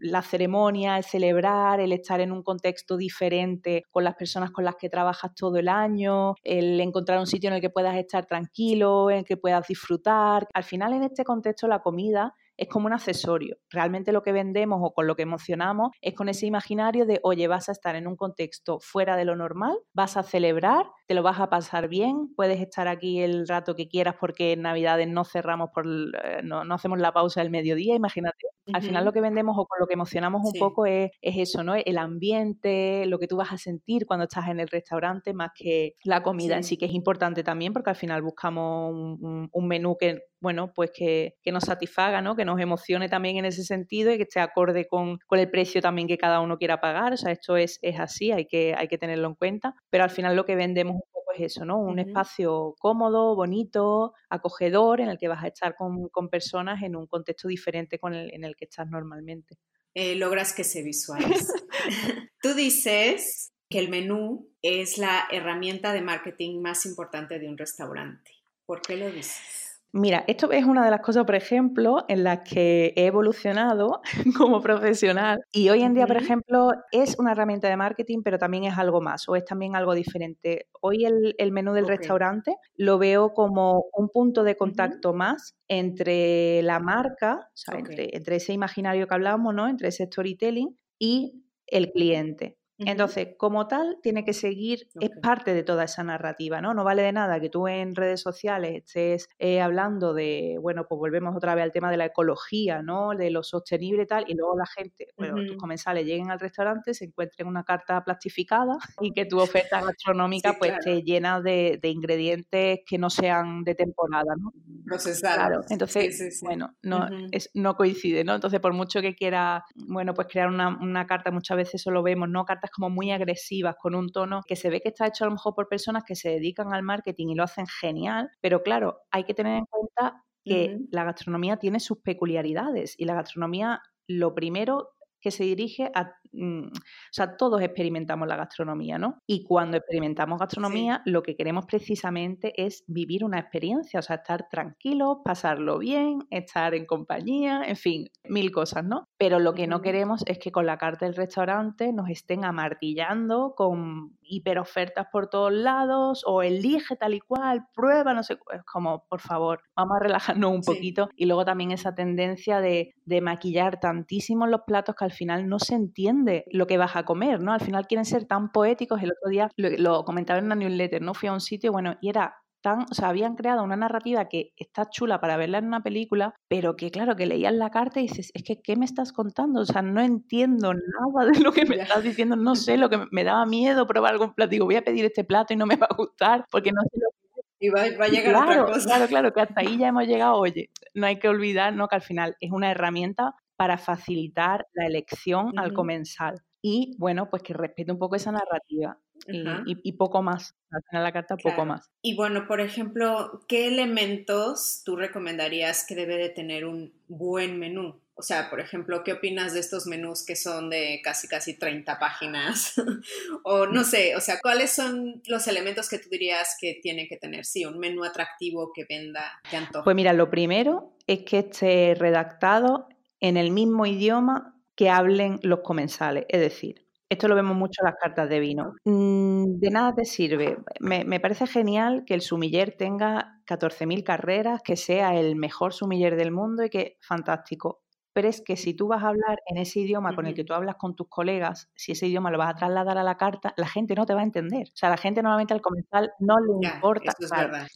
la, ceremonia, el celebrar, el estar en un contexto diferente con las personas con las que trabajas todo el año, el encontrar un sitio en el que puedas estar tranquilo, en el que puedas disfrutar. Al final en este contexto la comida es como un accesorio. Realmente lo que vendemos o con lo que emocionamos es con ese imaginario de, oye, vas a estar en un contexto fuera de lo normal, vas a celebrar, te lo vas a pasar bien, puedes estar aquí el rato que quieras porque en Navidades no cerramos, por, eh, no, hacemos la pausa del mediodía, imagínate. Al final lo que vendemos o con lo que emocionamos un poco es, eso, ¿no? El ambiente, lo que tú vas a sentir cuando estás en el restaurante, más que la comida en sí, que es importante también porque al final buscamos un menú que bueno, pues que, nos satisfaga, ¿no? Que nos emocione también en ese sentido y que esté acorde con, el precio también que cada uno quiera pagar. O sea, esto es, es así, hay que, hay que tenerlo en cuenta. Pero al final lo que vendemos un poco es eso, ¿no? Un espacio cómodo, bonito, acogedor, en el que vas a estar con, personas en un contexto diferente con el, en el que estás normalmente. Eh, logras que se visualice. Tú dices que el menú es la herramienta de marketing más importante de un restaurante. ¿Por qué lo dices? Mira, esto es una de las cosas, por ejemplo, en las que he evolucionado como profesional y hoy en día, por ejemplo, es una herramienta de marketing, pero también es algo más o es también algo diferente. Hoy el, menú del restaurante lo veo como un punto de contacto más entre la marca, o sea, entre, entre, ese imaginario que hablamos, ¿no? Entre ese storytelling y el cliente. Entonces, como tal, tiene que seguir, es parte de toda esa narrativa, ¿no? No vale de nada que tú en redes sociales estés eh, hablando de, bueno, pues volvemos otra vez al tema de la ecología, ¿no? De lo sostenible y tal, y luego la gente, bueno, tus comensales lleguen al restaurante, se encuentren una carta plastificada y que tu oferta gastronómica pues esté llena de, ingredientes que no sean de temporada, ¿no? Procesados. Claro, entonces, bueno, no, es, no coincide, ¿no? Entonces, por mucho que quiera, bueno, pues crear una, una carta, muchas veces eso lo vemos, ¿no? Cartas como muy agresivas, con un tono que se ve que está hecho a lo mejor por personas que se dedican al marketing y lo hacen genial, pero claro, hay que tener en cuenta que la gastronomía tiene sus peculiaridades y la gastronomía lo primero que se dirige a Mm, o sea, todos experimentamos la gastronomía, ¿no? Y cuando experimentamos gastronomía, lo que queremos precisamente es vivir una experiencia, o sea, estar tranquilos, pasarlo bien, estar en compañía, en fin, mil cosas, ¿no? Pero lo que no queremos es que con la carta del restaurante nos estén amartillando con hiperofertas por todos lados o elige tal y cual, prueba, no sé, es como, por favor, vamos a relajarnos un poquito. Y luego también esa tendencia de, de maquillar tantísimo los platos que al final no se entiende de lo que vas a comer, ¿no? Al final quieren ser tan poéticos. El otro día lo, comentaba en una newsletter, ¿no? Fui a un sitio, bueno, y era Tan, o sea, habían creado una narrativa que está chula para verla en una película, pero que claro, que leías la carta y dices, es que, ¿qué me estás contando? O sea, no entiendo nada de lo que me estás diciendo, no sé, lo que me daba miedo probar algún plato. Digo, voy a pedir este plato y no me va a gustar porque no sé lo que y va, a llegar claro, otra cosa. Claro, claro, que hasta ahí ya hemos llegado. Oye, no hay que olvidar ¿no? que al final es una herramienta para facilitar la elección al comensal y bueno, pues que respete un poco esa narrativa y, poco más, al final la carta poco más. Y bueno, por ejemplo, ¿qué elementos tú recomendarías que debe de tener un buen menú? O sea, por ejemplo, ¿qué opinas de estos menús que son de casi casi 30 páginas? o no sé, o sea, ¿cuáles son los elementos que tú dirías que tiene que tener? Sí, un menú atractivo que venda de antojo. Pues mira, lo primero es que esté redactado en el mismo idioma que hablen los comensales. Es decir, esto lo vemos mucho en las cartas de vino. Mm, de nada te sirve. Me, parece genial que el sumiller tenga 14.000 carreras, que sea el mejor sumiller del mundo y que fantástico pero es que si tú vas a hablar en ese idioma con el que tú hablas con tus colegas, si ese idioma lo vas a trasladar a la carta, la gente no te va a entender. O sea, la gente normalmente al comensal no le importa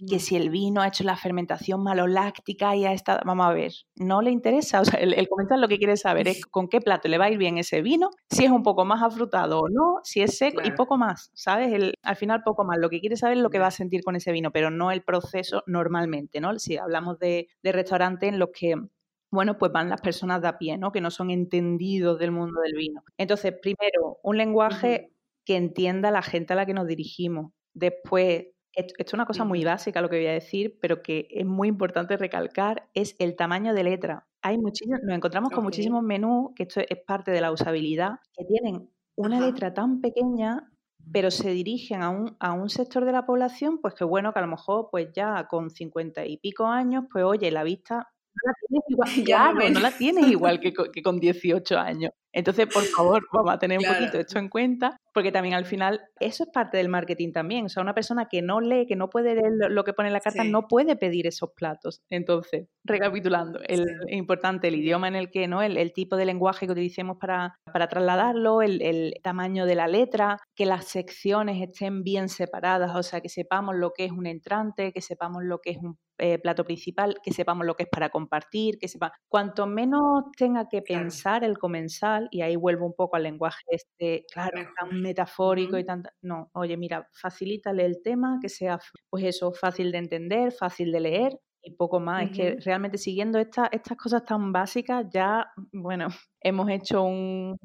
que si el vino ha hecho la fermentación maloláctica y ha estado, vamos a ver, no le interesa. O sea, el, comensal lo que quiere saber es con qué plato le va a ir bien ese vino, si es un poco más afrutado o no, si es seco y poco más, ¿sabes? El, al final poco más. Lo que quiere saber es lo que va a sentir con ese vino, pero no el proceso normalmente, ¿no? Si hablamos de, de restaurantes en los que bueno, pues van las personas de a pie, ¿no? Que no son entendidos del mundo del vino. Entonces, primero, un lenguaje que entienda la gente a la que nos dirigimos. Después, esto, es una cosa muy básica lo que voy a decir, pero que es muy importante recalcar, es el tamaño de letra. Hay muchísimos, nos encontramos con muchísimos menús, que esto es parte de la usabilidad, que tienen una letra tan pequeña pero se dirigen a un, a un sector de la población, pues que bueno, que a lo mejor pues ya con 50 y pico años, pues oye, la vista no la tienes igual, claro, no la tienes igual que, que con 18 años. Entonces, por favor, vamos a tener un poquito esto en cuenta, porque también al final eso es parte del marketing también. O sea, una persona que no lee, que no puede leer lo que pone en la carta, no puede pedir esos platos. Entonces, recapitulando, el, es importante el idioma en el que, ¿no? El, tipo de lenguaje que utilicemos para, para trasladarlo, el, el, tamaño de la letra, que las secciones estén bien separadas, o sea, que sepamos lo que es un entrante, que sepamos lo que es un eh, plato principal, que sepamos lo que es para compartir, que sepa. Cuanto menos tenga que pensar el comensal, y ahí vuelvo un poco al lenguaje este, claro, tan metafórico y tan... No, oye, mira, facilítale el tema, que sea, pues eso, fácil de entender, fácil de leer y poco más. Es que realmente siguiendo estas cosas tan básicas ya, bueno, hemos hecho un,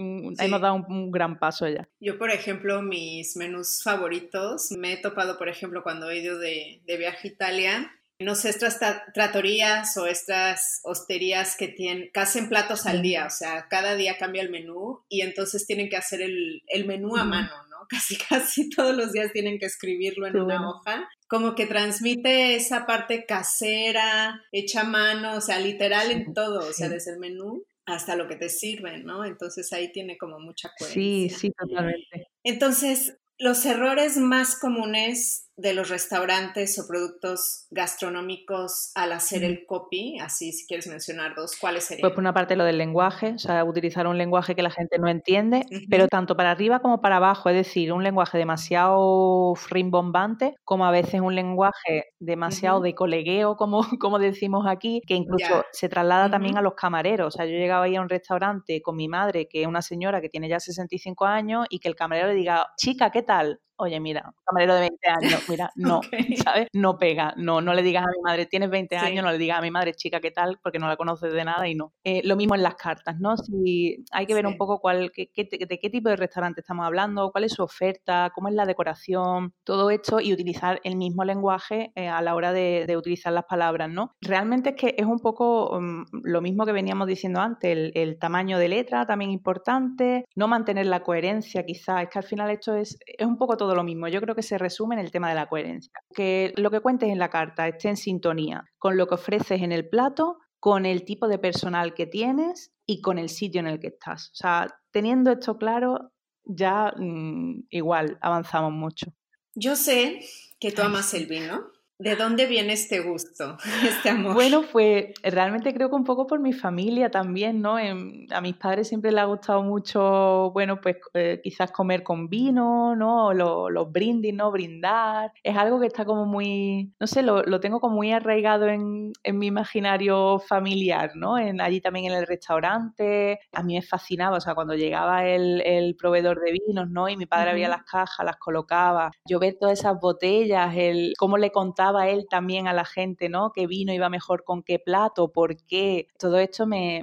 Hemos dado un, gran paso ya. Yo, por ejemplo, mis menús favoritos, me he topado, por ejemplo, cuando he ido de, de viaje a Italia, no sé, estas tratorías o estas hosterías que tienen, que hacen platos al día, o sea, cada día cambia el menú y entonces tienen que hacer el, menú a mano, ¿no? Casi, casi todos los días tienen que escribirlo en una hoja. Como que transmite esa parte casera, hecha a mano, o sea, literal en todo, o sea, desde el menú hasta lo que te sirve, ¿no? Entonces ahí tiene como mucha coherencia. Sí, sí, totalmente. Entonces, los errores más comunes de los restaurantes o productos gastronómicos al hacer el copy? Así, si quieres mencionar dos, ¿cuáles serían? Pues por una parte lo del lenguaje, o sea, utilizar un lenguaje que la gente no entiende, pero tanto para arriba como para abajo, es decir, un lenguaje demasiado rimbombante, como a veces un lenguaje demasiado de colegueo, como, como decimos aquí, que incluso se traslada también a los camareros. O sea, yo llegaba ahí a un restaurante con mi madre, que es una señora que tiene ya 65 años, y que el camarero le diga, chica, ¿qué tal? Oye, mira, camarero de 20 años, mira, no, ¿sabes? No pega, no, no le digas a mi madre, tienes 20 años, no le digas a mi madre, chica, ¿qué tal? Porque no la conoces de nada y no. Eh, lo mismo en las cartas, ¿no? Si hay que ver un poco cuál, qué, de qué tipo de restaurante estamos hablando, cuál es su oferta, cómo es la decoración, todo esto y utilizar el mismo lenguaje eh, a la hora de, utilizar las palabras, ¿no? Realmente es que es un poco mm, lo mismo que veníamos diciendo antes, el, el, tamaño de letra también importante, no mantener la coherencia quizás, es que al final esto es, es un poco todo lo mismo. Yo creo que se resume en el tema de la coherencia. Que lo que cuentes en la carta esté en sintonía con lo que ofreces en el plato, con el tipo de personal que tienes y con el sitio en el que estás. O sea, teniendo esto claro, ya mm, igual avanzamos mucho. Yo sé que tú amas el vino. ¿De dónde viene este gusto, este amor? Bueno, pues realmente creo que un poco por mi familia también, ¿no? a mis padres siempre les ha gustado mucho, bueno, pues eh, quizás comer con vino, ¿no? Los, brindis, ¿no? Brindar. Es algo que está como muy, no sé, lo, tengo como muy arraigado en, mi imaginario familiar, ¿no? En, allí también en el restaurante. A mí me fascinaba, o sea, cuando llegaba el, proveedor de vinos, ¿no? Y mi padre había las cajas, las colocaba. Yo ver todas esas botellas, el cómo le contaba él también a la gente, ¿no? ¿Qué vino iba mejor con qué plato? ¿Por qué? Todo esto me,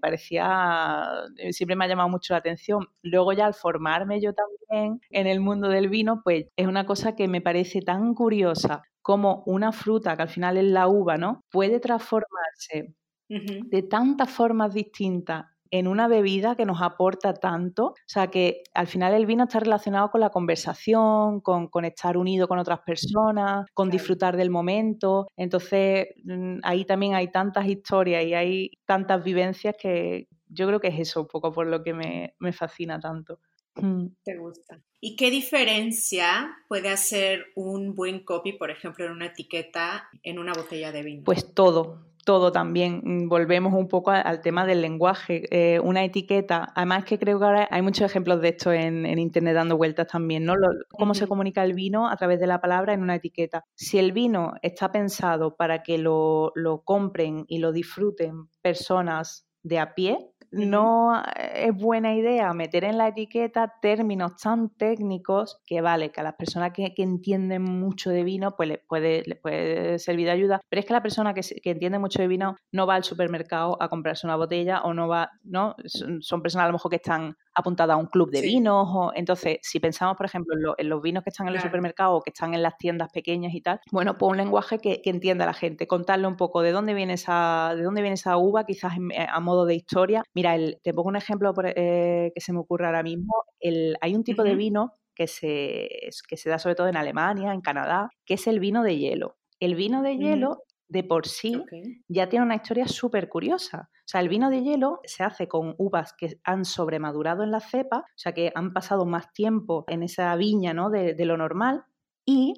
parecía, eh, siempre me ha llamado mucho la atención. Luego ya al formarme yo también en el mundo del vino, pues es una cosa que me parece tan curiosa como una fruta, que al final es la uva, ¿no? Puede transformarse de tantas formas distintas en una bebida que nos aporta tanto. O sea, que al final el vino está relacionado con la conversación, con, estar unido con otras personas, con disfrutar del momento. Entonces, mm, ahí también hay tantas historias y hay tantas vivencias que yo creo que es eso un poco por lo que me, me fascina tanto. Mm. Te gusta. ¿Y qué diferencia puede hacer un buen copy, por ejemplo, en una etiqueta en una botella de vino? Pues todo, todo también. Mm, volvemos un poco al tema del lenguaje. Eh, una etiqueta, además que creo que ahora hay muchos ejemplos de esto en, Internet dando vueltas también, ¿no? cómo se comunica el vino a través de la palabra en una etiqueta. Si el vino está pensado para que lo, lo compren y lo disfruten personas de a pie, no es buena idea meter en la etiqueta términos tan técnicos que vale, que a las personas que, entienden mucho de vino pues les puede, les puede servir de ayuda, pero es que la persona que, entiende mucho de vino no va al supermercado a comprarse una botella o no va, ¿no? Son, personas a lo mejor que están apuntadas a un club de vinos, o, entonces si pensamos por ejemplo en, los vinos que están en el supermercado o que están en las tiendas pequeñas y tal, bueno, pues un lenguaje que, entienda a la gente, contarle un poco de dónde viene esa, de dónde viene esa uva, quizás a modo de historia. Mira, te pongo un ejemplo eh, que se me ocurre ahora mismo. El, hay un tipo de vino que se, que se da sobre todo en Alemania, en Canadá, que es el vino de hielo. El vino de hielo de por sí ya tiene una historia súper curiosa. O sea, el vino de hielo se hace con uvas que han sobremadurado en la cepa, o sea, que han pasado más tiempo en esa viña ¿no? de, lo normal, y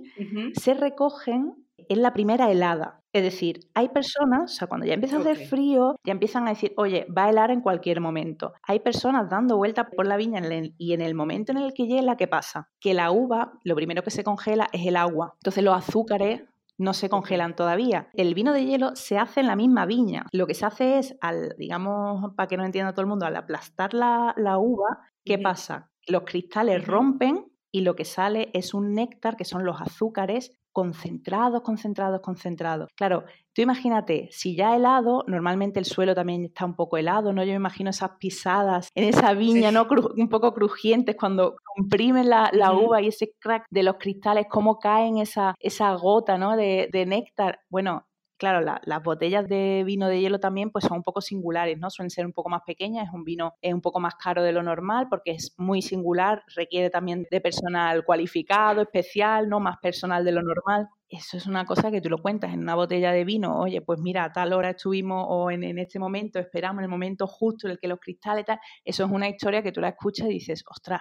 se recogen en la primera helada. Es decir, hay personas, o sea, cuando ya empieza a hacer frío, ya empiezan a decir, oye, va a helar en cualquier momento. Hay personas dando vueltas por la viña y en el momento en el que hiela, ¿qué pasa? Que la uva, lo primero que se congela es el agua. Entonces los azúcares no se congelan todavía. El vino de hielo se hace en la misma viña. Lo que se hace es, al, digamos, para que no entienda todo el mundo, al aplastar la, uva, ¿qué pasa? Los cristales rompen y lo que sale es un néctar, que son los azúcares concentrados, concentrados, concentrados. Claro, tú imagínate, si ya helado, normalmente el suelo también está un poco helado, ¿no? Yo me imagino esas pisadas en esa viña, ¿no? un poco crujientes cuando comprimen la, uva y ese crack de los cristales, cómo caen esa, esa gota, ¿no? De, de néctar. Bueno, Claro, las botellas de vino de hielo también pues son un poco singulares, ¿no? Suelen ser un poco más pequeñas, es un vino es un poco más caro de lo normal porque es muy singular, requiere también de personal cualificado, especial, ¿no? Más personal de lo normal. Eso es una cosa que tú lo cuentas en una botella de vino, oye, pues mira, a tal hora estuvimos o en, en este momento esperamos, en el momento justo en el que los cristales tal, eso es una historia que tú la escuchas y dices, ostras,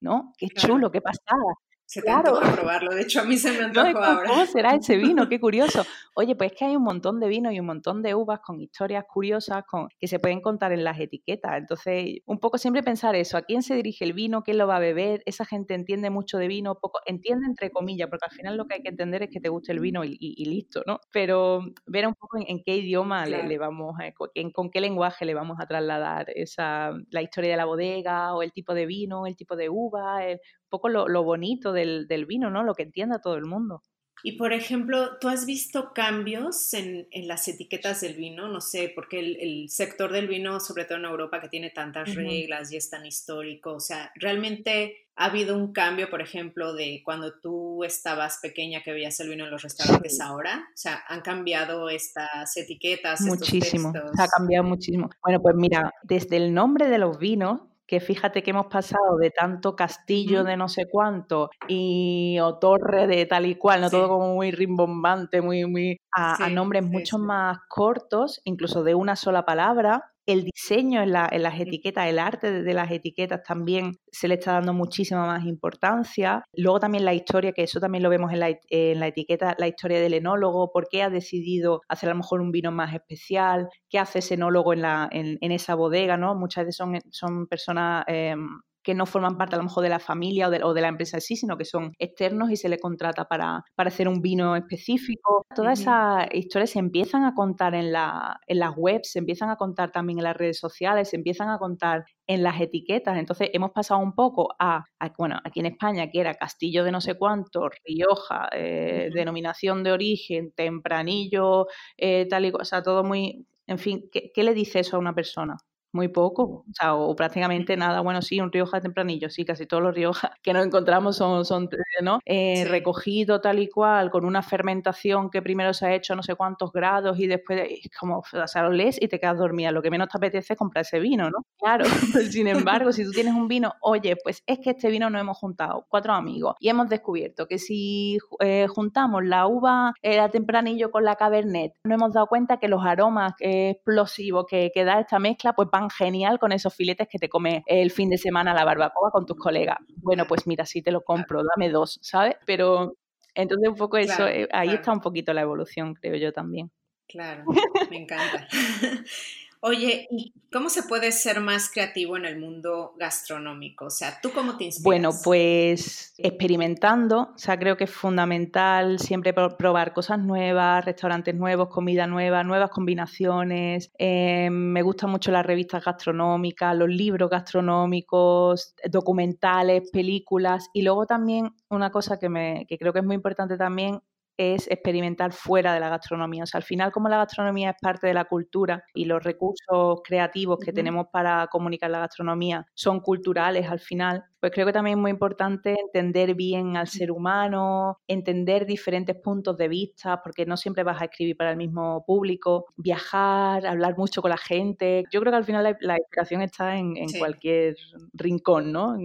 ¿no? Qué chulo, qué pasada. Se te claro. probarlo, de hecho a mí se me antojó ahora. ¿Cómo será ese vino? Qué curioso. Oye, pues es que hay un montón de vinos y un montón de uvas con historias curiosas con, que se pueden contar en las etiquetas. Entonces, un poco siempre pensar eso, ¿a quién se dirige el vino? ¿Quién lo va a beber? Esa gente entiende mucho de vino, poco, entiende entre comillas, porque al final lo que hay que entender es que te guste el vino y, listo, ¿no? Pero ver un poco en, qué idioma le, vamos, a, con qué lenguaje le vamos a trasladar esa, la historia de la bodega o el tipo de vino, el tipo de uva, el, poco lo, bonito del, vino, ¿no? Lo que entienda todo el mundo. Y por ejemplo, ¿tú has visto cambios en, las etiquetas del vino? No sé, porque el, sector del vino, sobre todo en Europa, que tiene tantas reglas y es tan histórico, o sea, realmente ha habido un cambio, por ejemplo, de cuando tú estabas pequeña que veías el vino en los restaurantes ahora. O sea, han cambiado estas etiquetas. Muchísimo, ha cambiado muchísimo. Bueno, pues mira, desde el nombre de los vinos que fíjate que hemos pasado de tanto castillo de no sé cuánto y o torre de tal y cual, no todo como muy rimbombante, muy, muy a, nombres mucho más cortos, incluso de una sola palabra, el diseño en, las etiquetas, el arte de, las etiquetas también se le está dando muchísima más importancia. Luego también la historia, que eso también lo vemos en la, etiqueta, la historia del enólogo, por qué ha decidido hacer a lo mejor un vino más especial, qué hace ese enólogo en, la, en, esa bodega, ¿no? Muchas veces son, son personas... Em, que no forman parte a lo mejor de la familia o de, la empresa en sí, sino que son externos y se le contrata para, para hacer un vino específico. Todas esas historias se empiezan a contar en, la, en las webs, se empiezan a contar también en las redes sociales, se empiezan a contar en las etiquetas. Entonces hemos pasado un poco a, bueno, aquí en España, que era Castillo de no sé cuánto, Rioja, eh, denominación de origen, tempranillo, eh, tal y cosa, o sea, todo muy... En fin, ¿qué le dice eso a una persona? Muy poco, o, sea, o prácticamente nada. Bueno, sí, un Rioja tempranillo, sí, casi todos los Rioja que nos encontramos son, son ¿no? Eh, recogido tal y cual, con una fermentación que primero se ha hecho no sé cuántos grados y después es como, o sea, lo lees y te quedas dormida. Lo que menos te apetece es comprar ese vino, ¿no? Claro, sin embargo, si tú tienes un vino, oye, pues es que este vino no hemos juntado cuatro amigos y hemos descubierto que si eh, juntamos la uva eh, a tempranillo con la cabernet, no hemos dado cuenta que los aromas explosivos que, que da esta mezcla, pues van genial con esos filetes que te comes el fin de semana a la barbacoa con tus colegas. Bueno, pues mira, sí te lo compro, dame dos, ¿sabes? Pero entonces un poco eso, eh, ahí está un poquito la evolución, creo yo también. Claro, me encanta. Oye, ¿y cómo se puede ser más creativo en el mundo gastronómico? O sea, ¿tú cómo te inspiras? Bueno, pues experimentando, o sea, creo que es fundamental siempre probar cosas nuevas, restaurantes nuevos, comida nueva, nuevas combinaciones. Eh, me gustan mucho las revistas gastronómicas, los libros gastronómicos, documentales, películas y luego también una cosa que, me, que creo que es muy importante también es experimentar fuera de la gastronomía. O sea, al final, como la gastronomía es parte de la cultura y los recursos creativos que tenemos para comunicar la gastronomía son culturales al final, pues creo que también es muy importante entender bien al ser humano, entender diferentes puntos de vista, porque no siempre vas a escribir para el mismo público, viajar, hablar mucho con la gente. Yo creo que al final la, inspiración está en, cualquier rincón, ¿no?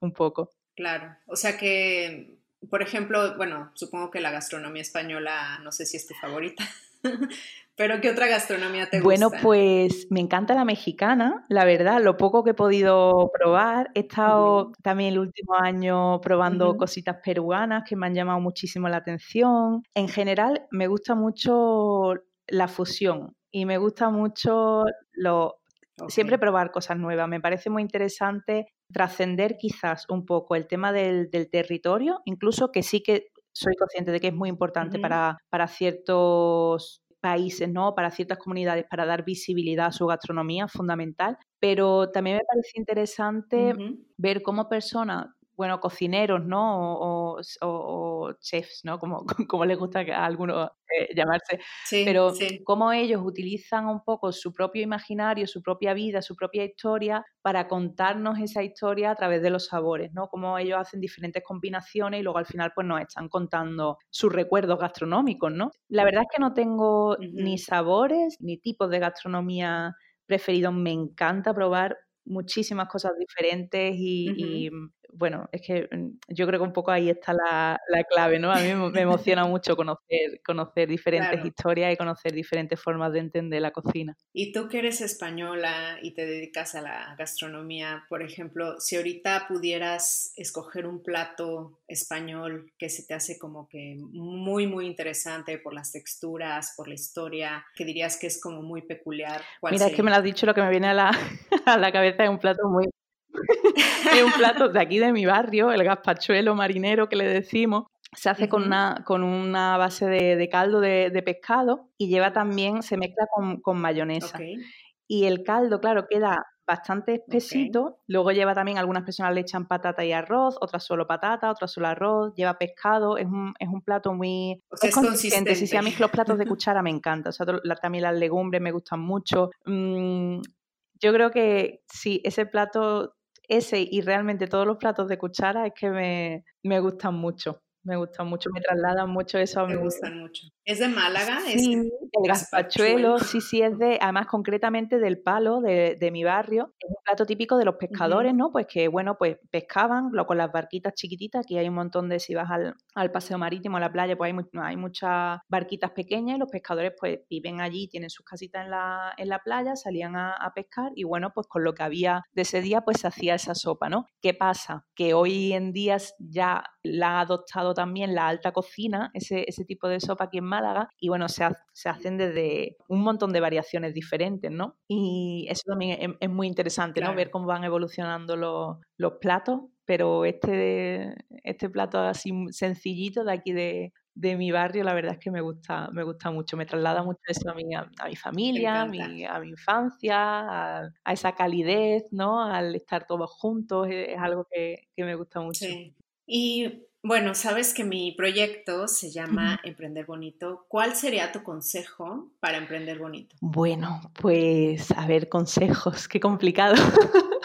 Un poco. claro. O sea que, por ejemplo, bueno, supongo que la gastronomía española, no sé si es tu favorita, pero ¿qué otra gastronomía te gusta? Bueno, pues me encanta la mexicana, la verdad, lo poco que he podido probar. He estado también el último año probando cositas peruanas que me han llamado muchísimo la atención. En general, me gusta mucho la fusión y me gusta mucho lo, Siempre probar cosas nuevas. Me parece muy interesante trascender quizás un poco el tema del, territorio, incluso que sí que soy consciente de que es muy importante para, para ciertos países, ¿no? Para ciertas comunidades, para dar visibilidad a su gastronomía, fundamental. Pero también me parece interesante ver cómo personas bueno, cocineros, ¿no? O, chefs, ¿no? Como, como les gusta a algunos eh, llamarse. Pero cómo ellos utilizan un poco su propio imaginario, su propia vida, su propia historia para contarnos esa historia a través de los sabores, ¿no? Cómo ellos hacen diferentes combinaciones y luego al final pues nos están contando sus recuerdos gastronómicos, ¿no? La verdad es que no tengo ni sabores ni tipos de gastronomía preferidos. Me encanta probar muchísimas cosas diferentes y, bueno, es que mm, yo creo que un poco ahí está la, clave, ¿no? A mí me emociona mucho conocer, conocer diferentes historias y conocer diferentes formas de entender la cocina. Y tú que eres española y te dedicas a la gastronomía, por ejemplo, si ahorita pudieras escoger un plato español que se te hace como que muy, muy interesante por las texturas, por la historia, que dirías que es como muy peculiar. Mira, es que me lo has dicho, lo que me viene a la, a la cabeza es un plato muy, es un plato de aquí de mi barrio, el gazpachuelo marinero que le decimos. Se hace con, una, con una base de, caldo de, pescado y lleva también, se mezcla con, mayonesa. Y el caldo, claro, queda bastante espesito. Luego lleva también, algunas personas le echan patata y arroz, otras solo patata, otras solo arroz, lleva pescado. Es un, es un plato muy es consistente. Sí, sí, a mí los platos de cuchara me encantan. O sea, también las legumbres me gustan mucho. Mm, yo creo que sí, ese plato ese y realmente todos los platos de cuchara es que me, me gustan mucho. Me gustan mucho, me trasladan mucho eso a mí. Me gustan mucho. ¿Es de Málaga? Sí, el gazpachuelo, sí, sí, es de, además concretamente del palo de, de, mi barrio. Es un plato típico de los pescadores, ¿no? Pues que, bueno, pues pescaban lo, con las barquitas chiquititas, aquí hay un montón de, si vas al, al paseo marítimo, a la playa, pues hay, hay muchas barquitas pequeñas y los pescadores pues viven allí, tienen sus casitas en la, en la playa, salían a, a pescar y, bueno, pues con lo que había de ese día, pues se hacía esa sopa, ¿no? ¿Qué pasa? Que hoy en día ya la ha adoptado también la alta cocina, ese, ese tipo de sopa aquí en Málaga, y bueno, se, se, hacen desde un montón de variaciones diferentes, ¿no? Y eso también es, muy interesante, ¿no? Ver cómo van evolucionando los, los platos, pero este, este plato así sencillito de aquí de, de mi barrio, la verdad es que me gusta, me gusta mucho, me traslada mucho eso a mi, a, mi familia, a mi, a mi, infancia, a, esa calidez, ¿no? Al estar todos juntos, es, algo que, que, me gusta mucho. Sí. Y bueno, sabes que mi proyecto se llama Emprender Bonito. ¿Cuál sería tu consejo para emprender bonito? Bueno, pues a ver, consejos, qué complicado.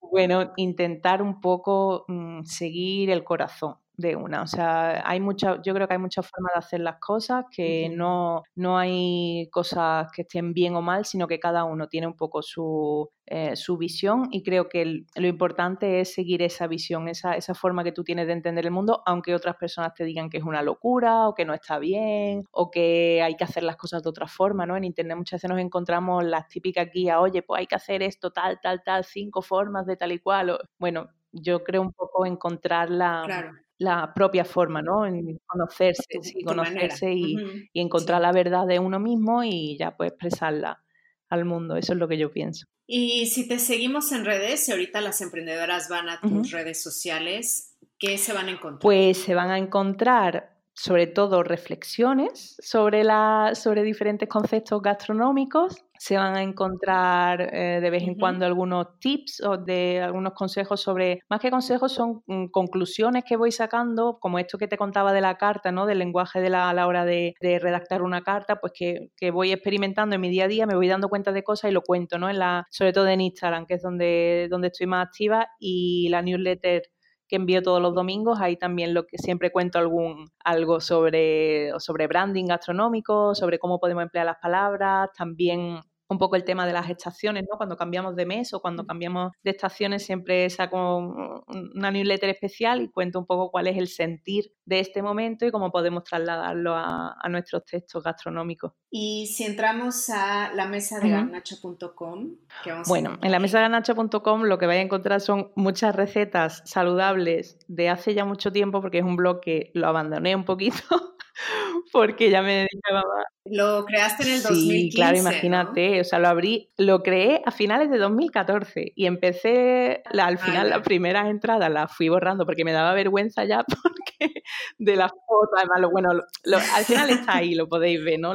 bueno, intentar un poco mm, seguir el corazón de una. O sea, hay mucha, yo creo que hay muchas formas de hacer las cosas, que no, no hay cosas que estén bien o mal, sino que cada uno tiene un poco su, eh, su visión y creo que lo importante es seguir esa visión, esa, esa forma que tú tienes de entender el mundo, aunque otras personas te digan que es una locura o que no está bien o que hay que hacer las cosas de otra forma, ¿no? En Internet muchas veces nos encontramos las típicas guías, oye, pues hay que hacer esto, tal, tal, tal, cinco formas de tal y cual. Bueno, yo creo un poco encontrar la, la propia forma, ¿no? En conocerse, conocerse y, encontrar la verdad de uno mismo y ya pues expresarla al mundo. Eso es lo que yo pienso. Y si te seguimos en redes, ahorita las emprendedoras van a tus redes sociales, ¿qué se van a encontrar? Pues se van a encontrar sobre todo reflexiones sobre, la, sobre diferentes conceptos gastronómicos. Se van a encontrar eh, de vez en cuando algunos tips o de algunos consejos sobre, más que consejos, son mm, conclusiones que voy sacando, como esto que te contaba de la carta, ¿no? del lenguaje de la, a la hora de, redactar una carta, pues que, que, voy experimentando en mi día a día, me voy dando cuenta de cosas y lo cuento, ¿no? en la, sobre todo en Instagram, que es donde, donde estoy más activa, y la newsletter que envío todos los domingos. Ahí también lo que siempre cuento algún algo sobre, sobre branding gastronómico, sobre cómo podemos emplear las palabras, también un poco el tema de las estaciones, ¿no? Cuando cambiamos de mes o cuando cambiamos de estaciones siempre saco una newsletter especial y cuento un poco cuál es el sentir de este momento y cómo podemos trasladarlo a, nuestros textos gastronómicos. Y si entramos a la mesa de garnacho.com, Bueno, en la mesa de garnacho.com lo que vais a encontrar son muchas recetas saludables de hace ya mucho tiempo porque es un blog que lo abandoné un poquito porque ya me dedicaba Lo creaste en el 2015. Sí, claro, imagínate, o sea, lo abrí, lo creé a finales de 2014 y empecé, al final las primeras entradas las fui borrando porque me daba vergüenza ya porque de las fotos, además, bueno, al final está ahí, lo podéis ver, ¿no?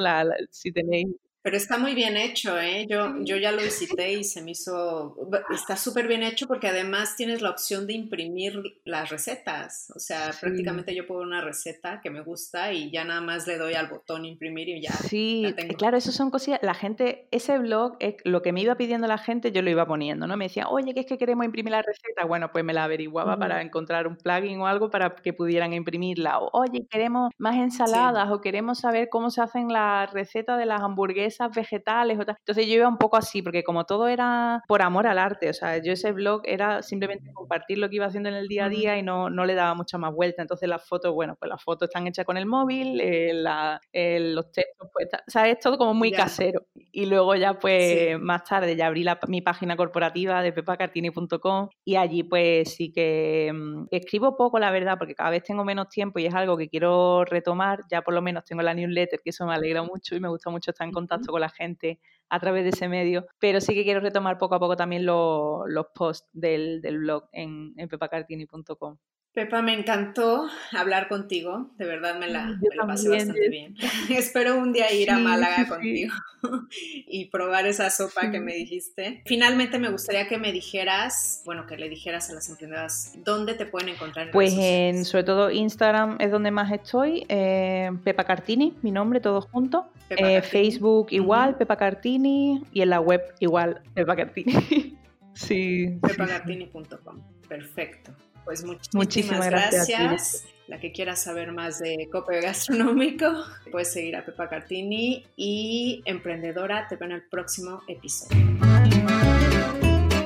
si tenéis pero está muy bien hecho, ¿eh? Yo, yo ya lo visité y se me hizo, está súper bien hecho porque además tienes la opción de imprimir las recetas. O sea, prácticamente yo puedo una receta que me gusta y ya nada más le doy al botón imprimir y ya. Sí, claro, eso son cosillas. La gente, ese blog, lo que me iba pidiendo la gente, yo lo iba poniendo, ¿no? Me decía, oye, ¿qué es que queremos imprimir la receta. Bueno, pues me la averiguaba para encontrar un plugin o algo para que pudieran imprimirla. O, oye, queremos más ensaladas o queremos saber cómo se hacen las recetas de las hamburguesas vegetales. Entonces yo iba un poco así, porque como todo era por amor al arte, o sea, yo ese blog era simplemente compartir lo que iba haciendo en el día a día y no, no le daba mucha más vuelta. Entonces las fotos, bueno, pues las fotos están hechas con el móvil, eh, los textos, pues, o sea, es todo como muy casero. Y luego ya, pues, más tarde ya abrí mi página corporativa de pepacartini.com y allí, pues, sí que mm, escribo poco, la verdad, porque cada vez tengo menos tiempo y es algo que quiero retomar. Ya por lo menos tengo la newsletter, que eso me alegra mucho y me gusta mucho estar en contacto con la gente a través de ese medio, pero sí que quiero retomar poco a poco también los posts del, blog en, en pepacartini.com. Pepa, me encantó hablar contigo, de verdad me la, pasé bastante bien. Espero un día ir a Málaga contigo y probar esa sopa que me dijiste. Finalmente me gustaría que me dijeras, bueno, que le dijeras a las emprendedoras dónde te pueden encontrar. pues en, sobre todo Instagram es donde más estoy, eh, Pepa Cartini, mi nombre, todo junto. Eh, Facebook igual, Pepa Cartini y en la web igual, Pepa Cartini. sí. Pepacartini.com, perfecto. Pues muchísimas, gracias. La que quiera saber más de copio gastronómico, puedes seguir a Pepa Cartini y Emprendedora. Te veo en el próximo episodio.